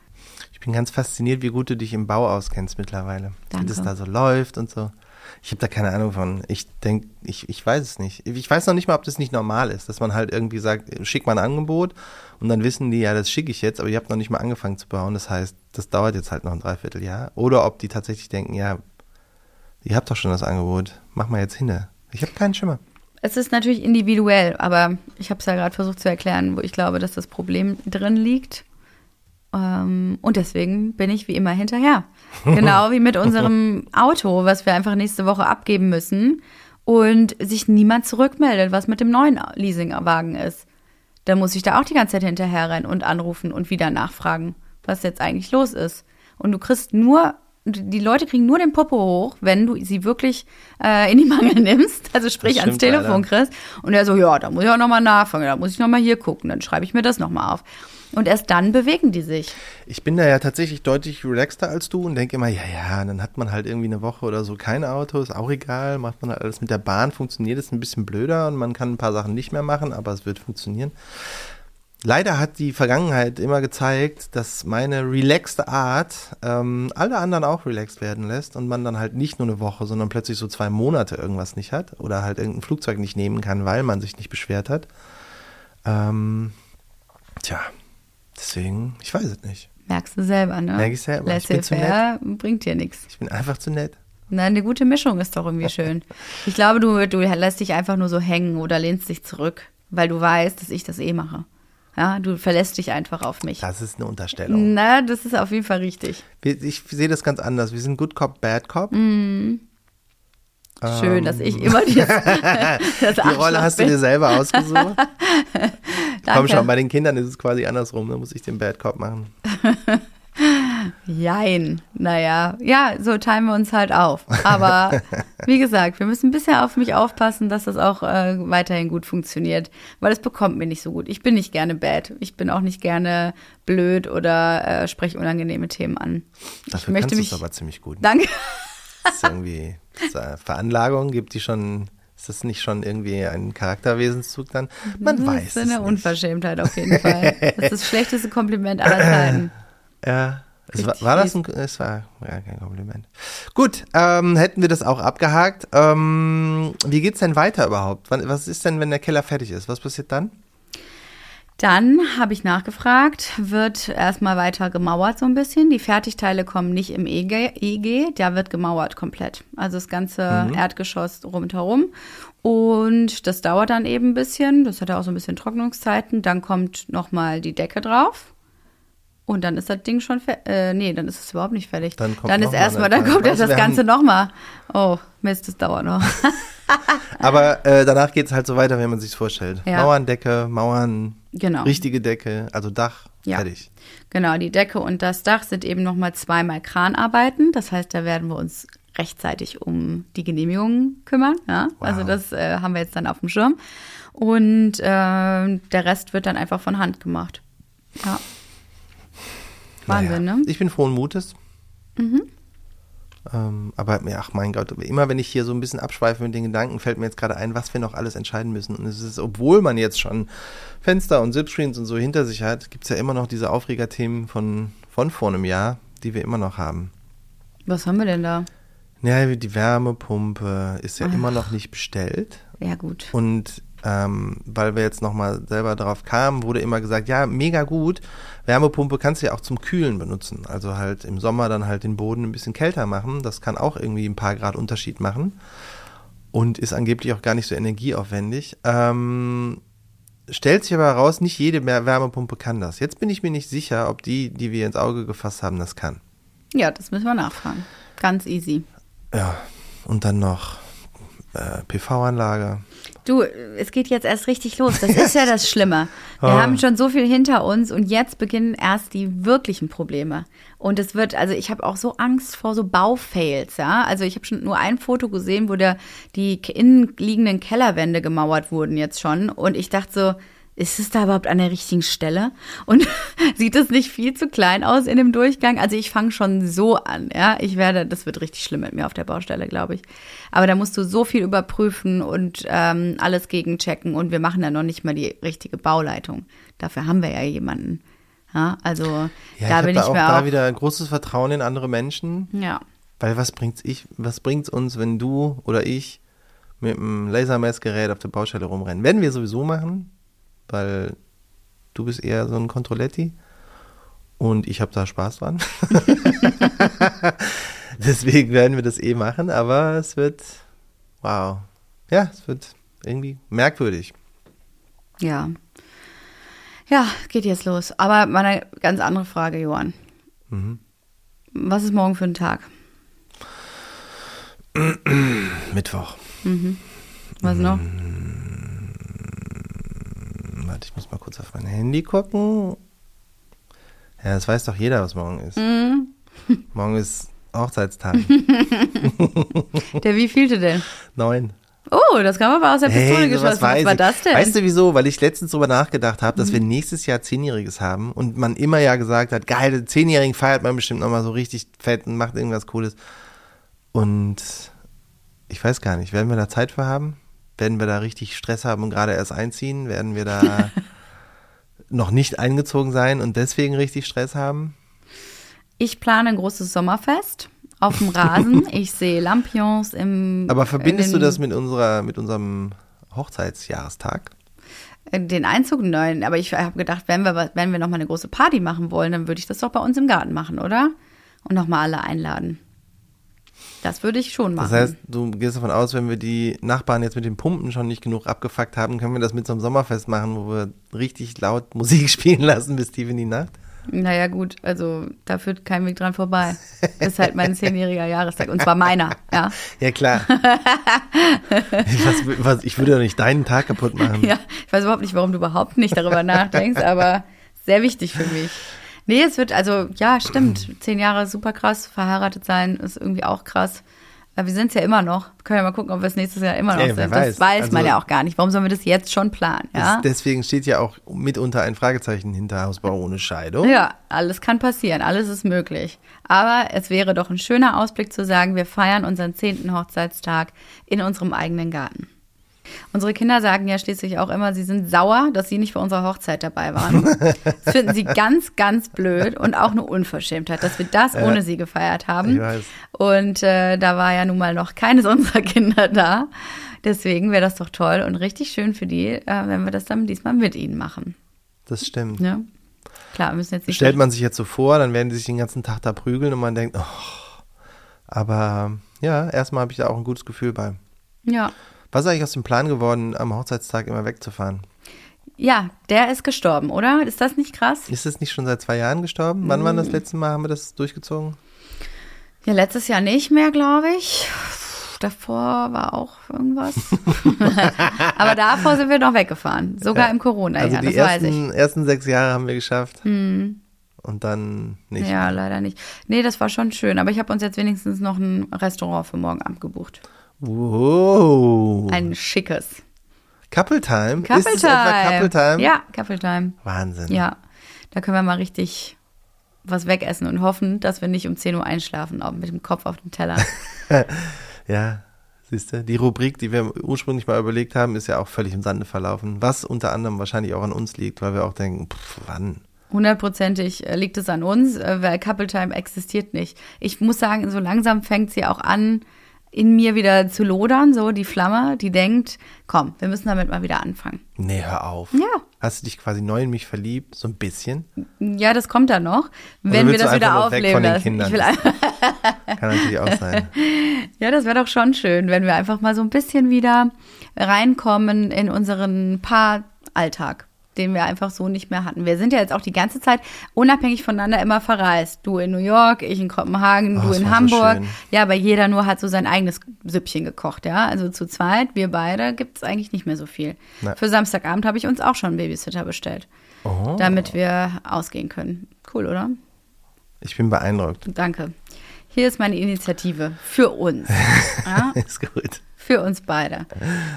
Ich bin ganz fasziniert, wie gut du dich im Bau auskennst mittlerweile. Danke. Wie das da so läuft und so. Ich habe da keine Ahnung von. Ich denke, ich, ich weiß es nicht. Ich weiß noch nicht mal, ob das nicht normal ist, dass man halt irgendwie sagt, schick mal ein Angebot und dann wissen die, ja, das schicke ich jetzt, aber ihr habt noch nicht mal angefangen zu bauen. Das heißt, das dauert jetzt halt noch ein Dreivierteljahr. Oder ob die tatsächlich denken, ja, ihr habt doch schon das Angebot, mach mal jetzt hin. Ich habe keinen Schimmer. Es ist natürlich individuell, aber ich habe es ja gerade versucht zu erklären, wo ich glaube, dass das Problem drin liegt. Ähm, und deswegen bin ich wie immer hinterher. Genau wie mit unserem Auto, was wir einfach nächste Woche abgeben müssen und sich niemand zurückmeldet, was mit dem neuen Leasingwagen ist. Dann muss ich da auch die ganze Zeit hinterher rennen und anrufen und wieder nachfragen, was jetzt eigentlich los ist. Und du kriegst nur, die Leute kriegen nur den Popo hoch, wenn du sie wirklich äh, in die Mangel nimmst, also sprich Das ans stimmt Telefon leider. kriegst. Und er so, ja, da muss ich auch nochmal nachfragen, da muss ich nochmal hier gucken, dann schreibe ich mir das nochmal auf. Und erst dann bewegen die sich. Ich bin da ja tatsächlich deutlich relaxter als du und denke immer, ja, ja, dann hat man halt irgendwie eine Woche oder so kein Auto, ist auch egal, macht man halt alles mit der Bahn, funktioniert es ein bisschen blöder und man kann ein paar Sachen nicht mehr machen, aber es wird funktionieren. Leider hat die Vergangenheit immer gezeigt, dass meine relaxte Art ähm, alle anderen auch relaxed werden lässt und man dann halt nicht nur eine Woche, sondern plötzlich so zwei Monate irgendwas nicht hat oder halt irgendein Flugzeug nicht nehmen kann, weil man sich nicht beschwert hat. Ähm, tja, deswegen, ich weiß es nicht. Merkst du selber, ne? Merk ich selber. Bin Laissez-faire bringt dir nichts. Ich bin einfach zu nett. Na, eine gute Mischung ist doch irgendwie schön. Ich glaube, du, du lässt dich einfach nur so hängen oder lehnst dich zurück, weil du weißt, dass ich das eh mache. Ja, du verlässt dich einfach auf mich. Das ist eine Unterstellung. Na, das ist auf jeden Fall richtig. Ich sehe das ganz anders. Wir sind Good Cop, Bad Cop. Mhm. Schön, dass ich immer dieses, Die Rolle hast du dir selber ausgesucht. Komm Danke. schon, bei den Kindern ist es quasi andersrum. Da muss ich den Bad Cop machen. Jein. Naja, ja, so teilen wir uns halt auf. Aber wie gesagt, wir müssen ein bisschen auf mich aufpassen, dass das auch äh, weiterhin gut funktioniert, weil es bekommt mir nicht so gut. Ich bin nicht gerne bad. Ich bin auch nicht gerne blöd oder äh, spreche unangenehme Themen an. Dafür ich möchte kannst mich. aber ziemlich gut. Danke. Das ist irgendwie ist Veranlagung, gibt die schon, ist das nicht schon irgendwie ein Charakterwesenszug dann? Man weiß Das ist eine es nicht. Unverschämtheit auf jeden Fall. Das ist das schlechteste Kompliment aller Zeiten. Ja. Es war, war das ein, es war ja, kein Kompliment. Gut, ähm, hätten wir das auch abgehakt. Ähm, wie geht's denn weiter überhaupt? Wann, was ist denn, wenn der Keller fertig ist? Was passiert dann? Dann habe ich nachgefragt, wird erstmal weiter gemauert so ein bisschen. Die Fertigteile kommen nicht im EG, EG da wird gemauert komplett. Also das ganze Erdgeschoss rundherum. Und das dauert dann eben ein bisschen. Das hat ja auch so ein bisschen Trocknungszeiten. Dann kommt nochmal die Decke drauf. Und dann ist das Ding schon fertig. Äh, nee, dann ist es überhaupt nicht fertig. Dann kommt dann ist mal erstmal, dann kommt Also das wir Ganze nochmal. Oh, Mist, das dauert noch. Aber äh, danach geht's halt so weiter, wie man sich's vorstellt. Ja. Mauerndecke, Mauern, Genau. richtige Decke, also Dach, Ja. fertig. Genau, die Decke und das Dach sind eben nochmal zweimal Kranarbeiten. Das heißt, da werden wir uns rechtzeitig um die Genehmigungen kümmern. Ja? Wow. Also das äh, haben wir jetzt dann auf dem Schirm. Und äh, der Rest wird dann einfach von Hand gemacht. Ja. Wahnsinn, naja. ne? Ich bin frohen Mutes. Ähm, aber ja, ach mein Gott, immer wenn ich hier so ein bisschen abschweife mit den Gedanken, fällt mir jetzt gerade ein, was wir noch alles entscheiden müssen. Und es ist, obwohl man jetzt schon Fenster und Zipscreens und so hinter sich hat, gibt es ja immer noch diese Aufregerthemen von, von vor einem Jahr, die wir immer noch haben. Was haben wir denn da? Ja, die Wärmepumpe ist ja immer noch nicht bestellt. Ja, gut. Und ähm, weil wir jetzt nochmal selber drauf kamen, wurde immer gesagt, ja, mega gut, Wärmepumpe kannst du ja auch zum Kühlen benutzen. Also halt im Sommer dann halt den Boden ein bisschen kälter machen. Das kann auch irgendwie ein paar Grad Unterschied machen. Und ist angeblich auch gar nicht so energieaufwendig. Ähm, stellt sich aber heraus, nicht jede Wärmepumpe kann das. Jetzt bin ich mir nicht sicher, ob die, die wir ins Auge gefasst haben, das kann. Ja, das müssen wir nachfragen. Ganz easy. Ja, und dann noch äh, PV-Anlage. Du, es geht jetzt erst richtig los. Das ist ja das Schlimme. Wir Ah. haben schon so viel hinter uns und jetzt beginnen erst die wirklichen Probleme. Und es wird, also ich habe auch so Angst vor so Baufails, ja. Also ich habe schon nur ein Foto gesehen, wo der, die innenliegenden Kellerwände gemauert wurden jetzt schon. Und ich dachte so, ist es da überhaupt an der richtigen Stelle? Und sieht es nicht viel zu klein aus in dem Durchgang? Also ich fange schon so an, ja. Ich werde, das wird richtig schlimm mit mir auf der Baustelle, glaube ich. Aber da musst du so viel überprüfen und ähm, alles gegenchecken und wir machen ja noch nicht mal die richtige Bauleitung. Dafür haben wir ja jemanden. Ja, also Ja, da ich bin da ich auch mir da auch. wieder ein großes Vertrauen in andere Menschen. Ja. Weil was bringt's ich, was bringt's uns, wenn du oder ich mit einem Lasermessgerät auf der Baustelle rumrennen? Werden wir sowieso machen, weil du bist eher so ein Controletti und ich habe da Spaß dran. Deswegen werden wir das eh machen, aber es wird, wow, ja, es wird irgendwie merkwürdig. Ja. Ja, geht jetzt los. Aber mal eine ganz andere Frage, Johann. Mhm. Was ist morgen für ein Tag? Mittwoch. Was noch? Warte, ich muss mal kurz auf mein Handy gucken. Ja, das weiß doch jeder, was morgen ist. Mhm. Morgen ist Hochzeitstag. Der wievielte denn? Neun. Oh, das kam aber aus der Pistole Hey, geschossen. weiß Was war das denn? Mhm. Weißt du wieso? Weil ich letztens drüber nachgedacht habe, dass wir nächstes Jahr Zehnjähriges haben und man immer ja gesagt hat, geil, den Zehnjährigen feiert man bestimmt nochmal so richtig fett und macht irgendwas Cooles. Und ich weiß gar nicht, werden wir da Zeit für haben? Werden wir da richtig Stress haben und gerade erst einziehen? Werden wir da noch nicht eingezogen sein und deswegen richtig Stress haben? Ich plane ein großes Sommerfest auf dem Rasen. ich sehe Lampions im. Aber verbindest in du das mit unserer, mit unserem Hochzeitsjahrestag? Den Einzug? Nein, aber ich habe gedacht, wenn wir, wenn wir nochmal eine große Party machen wollen, dann würde ich das doch bei uns im Garten machen, oder? Und nochmal alle einladen. Das würde ich schon machen. Das heißt, du gehst davon aus, wenn wir die Nachbarn jetzt mit den Pumpen schon nicht genug abgefuckt haben, können wir das mit so einem Sommerfest machen, wo wir richtig laut Musik spielen lassen bis tief in die Nacht? naja, gut, also da führt kein Weg dran vorbei. Das ist halt mein zehnjähriger Jahrestag. Und zwar meiner, ja. Ja, klar. was, was, ich würde doch nicht deinen Tag kaputt machen. Ja, ich weiß überhaupt nicht, warum du überhaupt nicht darüber nachdenkst, aber sehr wichtig für mich. Nee, es wird, also, ja, stimmt. Zehn Jahre super krass. Verheiratet sein ist irgendwie auch krass. Aber wir sind es ja immer noch. Wir können ja mal gucken, ob wir es nächstes Jahr immer noch Ey, sind. weiß. Das weiß man Also- ja auch gar nicht. Warum sollen wir das jetzt schon planen? Ja, deswegen steht ja auch mitunter ein Fragezeichen hinter Hausbau ohne Scheidung. ja alles kann passieren. Alles ist möglich. Aber es wäre doch ein schöner Ausblick zu sagen, wir feiern unseren zehnten Hochzeitstag in unserem eigenen Garten. Unsere Kinder sagen ja schließlich auch immer, sie sind sauer, dass sie nicht bei unserer Hochzeit dabei waren. Das finden sie ganz, ganz blöd und auch eine Unverschämtheit, dass wir das ohne sie gefeiert haben. Ich weiß. Und äh, da war ja nun mal noch keines unserer Kinder da. Deswegen wäre das doch toll und richtig schön für die, äh, wenn wir das dann diesmal mit ihnen machen. Das stimmt. Ne? Klar, wir müssen jetzt nicht. Stellt man sich jetzt so vor, dann werden die sich den ganzen Tag da prügeln und man denkt, oh. Aber ja, erstmal habe ich da auch ein gutes Gefühl bei. ja. Was ist eigentlich aus dem Plan geworden, am Hochzeitstag immer wegzufahren? ja, der ist gestorben, oder? Ist das nicht krass? Ist es nicht schon seit zwei Jahren gestorben? Wann war das letzte Mal? Haben wir das durchgezogen? Ja, letztes Jahr nicht mehr, glaube ich. Davor war auch irgendwas. Aber davor sind wir noch weggefahren. Sogar im Corona-Jahr, Also die das weiß ich. ersten, ersten sechs Jahre haben wir geschafft. Und dann nicht. Ja, leider nicht. Nee, das war schon schön. Aber ich habe uns jetzt wenigstens noch ein Restaurant für morgen Abend gebucht. Wow. Ein schickes. Couple Time? Couple Ist es etwa Time. Couple Time? Ja, Couple Time. Wahnsinn. Ja, da können wir mal richtig was wegessen und hoffen, dass wir nicht um 10 Uhr einschlafen, auch mit dem Kopf auf dem Teller. Ja, siehst du, die Rubrik, die wir ursprünglich mal überlegt haben, ist ja auch völlig im Sande verlaufen. Was unter anderem wahrscheinlich auch an uns liegt, weil wir auch denken, pff, wann? Hundertprozentig äh, liegt es an uns, äh, weil Couple Time existiert nicht. Ich muss sagen, so langsam fängt sie auch an, in mir wieder zu lodern, so die Flamme, die denkt, komm, wir müssen damit mal wieder anfangen. Nee, hör auf. Ja. Hast du dich quasi neu in mich verliebt? So ein bisschen? Ja, das kommt dann noch, wenn wir das wieder aufleben lassen. Ich will Kann natürlich auch sein. ja, das wäre doch schon schön, wenn wir einfach mal so ein bisschen wieder reinkommen in unseren Paaralltag, den wir einfach so nicht mehr hatten. Wir sind ja jetzt auch die ganze Zeit unabhängig voneinander immer verreist. Du in New York, ich in Kopenhagen, Oh, du in so Hamburg. schön. ja, aber jeder nur hat so sein eigenes Süppchen gekocht, ja. Also zu zweit, wir beide, gibt es eigentlich nicht mehr so viel. Na. Für Samstagabend habe ich uns auch schon einen Babysitter bestellt, Oh, damit wir ausgehen können. Cool, oder? ich bin beeindruckt. Danke. Hier ist meine Initiative für uns. Ja? Ist gut. Für uns beide.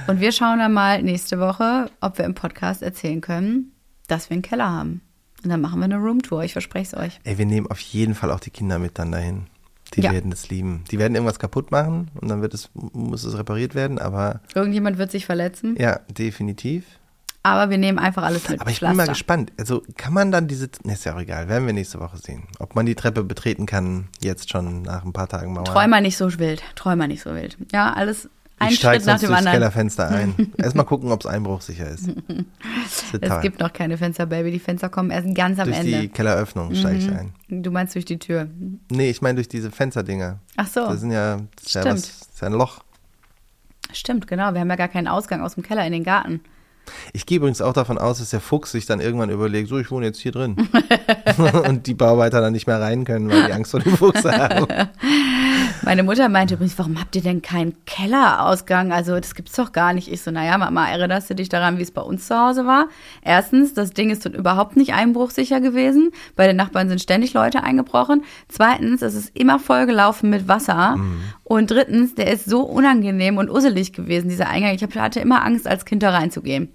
Und wir schauen dann mal nächste Woche, ob wir im Podcast erzählen können, dass wir einen Keller haben. Und dann machen wir eine Roomtour, ich verspreche es euch. Ey, wir nehmen auf jeden Fall auch die Kinder mit dann dahin. Die Ja. werden es lieben. Die werden irgendwas kaputt machen und dann wird es, muss es repariert werden, aber Irgendjemand wird sich verletzen, ja, definitiv. aber wir nehmen einfach alles mit. Aber ich bin mal Pflaster. gespannt. Also kann man dann diese, ne, ist ja auch egal, werden wir nächste Woche sehen. Ob man die Treppe betreten kann, jetzt schon nach ein paar Tagen Mauer. Träum mal nicht so wild. Träum mal nicht so wild. Ja, alles ein ich steige Schritt nach sonst dem durchs anderen. Kellerfenster ein. Erstmal gucken, ob es einbruchsicher ist. Es gibt noch keine Fenster, Baby. Die Fenster kommen erst ganz am durch die Ende. Mhm. Kelleröffnung steige ich ein. Du meinst durch die Tür. Nee, ich meine durch diese Fensterdinger. Ach so. Das sind ja, das ist ja, Stimmt. was, das ist ja ein Loch. Stimmt, genau. Wir haben ja gar keinen Ausgang aus dem Keller in den Garten. Ich gehe übrigens auch davon aus, dass der Fuchs sich dann irgendwann überlegt, so, ich wohne jetzt hier drin. und die Bauarbeiter dann nicht mehr rein können, weil die Angst vor dem Fuchs haben. Meine Mutter meinte übrigens, warum habt ihr denn keinen Kellerausgang? Also das gibt's doch gar nicht. Ich so, naja, Mama, erinnerst du dich daran, wie es bei uns zu Hause war? Erstens, das Ding ist überhaupt nicht einbruchsicher gewesen. Bei den Nachbarn sind ständig Leute eingebrochen. Zweitens, es ist immer vollgelaufen mit Wasser. Und drittens, der ist so unangenehm und usselig gewesen, dieser Eingang. Ich hatte immer Angst, als Kind da reinzugehen.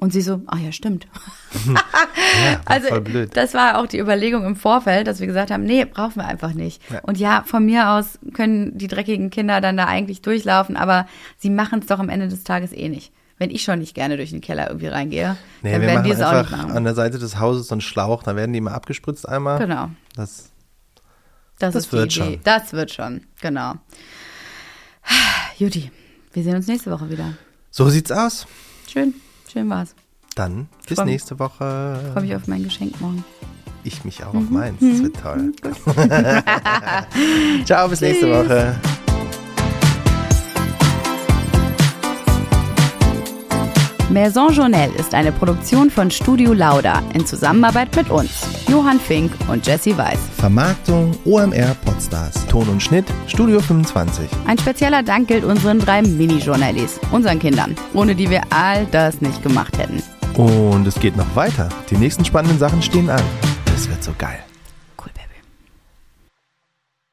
Und sie so, ach ja, stimmt. Ja, war Also das war auch die Überlegung im Vorfeld, dass wir gesagt haben, nee, brauchen wir einfach nicht. Ja. Und ja, von mir aus können die dreckigen Kinder dann da eigentlich durchlaufen, aber sie machen es doch am Ende des Tages eh nicht. Wenn ich schon nicht gerne durch den Keller irgendwie reingehe, Nee, dann werden die es auch nicht machen. an der Seite des Hauses so einen Schlauch, da werden die mal abgespritzt einmal. Genau, Das, das, Das ist wird schon. Das wird schon, genau. Juti, wir sehen uns nächste Woche wieder. so sieht's aus. Schön, schön war's. Dann bis nächste Woche. Freue mich auf mein Geschenk morgen. Ich mich auch Mhm. auf meins. Das wird toll. Ciao, bis nächste Tschüss. Woche. Maison Journelle ist eine Produktion von Studio Lauda in Zusammenarbeit mit uns, Johann Fink und Jesse Weiß. Vermarktung OMR Podstars. Ton und Schnitt Studio 25. Ein spezieller Dank gilt unseren drei Mini-Journalies, unseren Kindern, ohne die wir all das nicht gemacht hätten. Und es geht noch weiter. Die nächsten spannenden Sachen stehen an. Das wird so geil.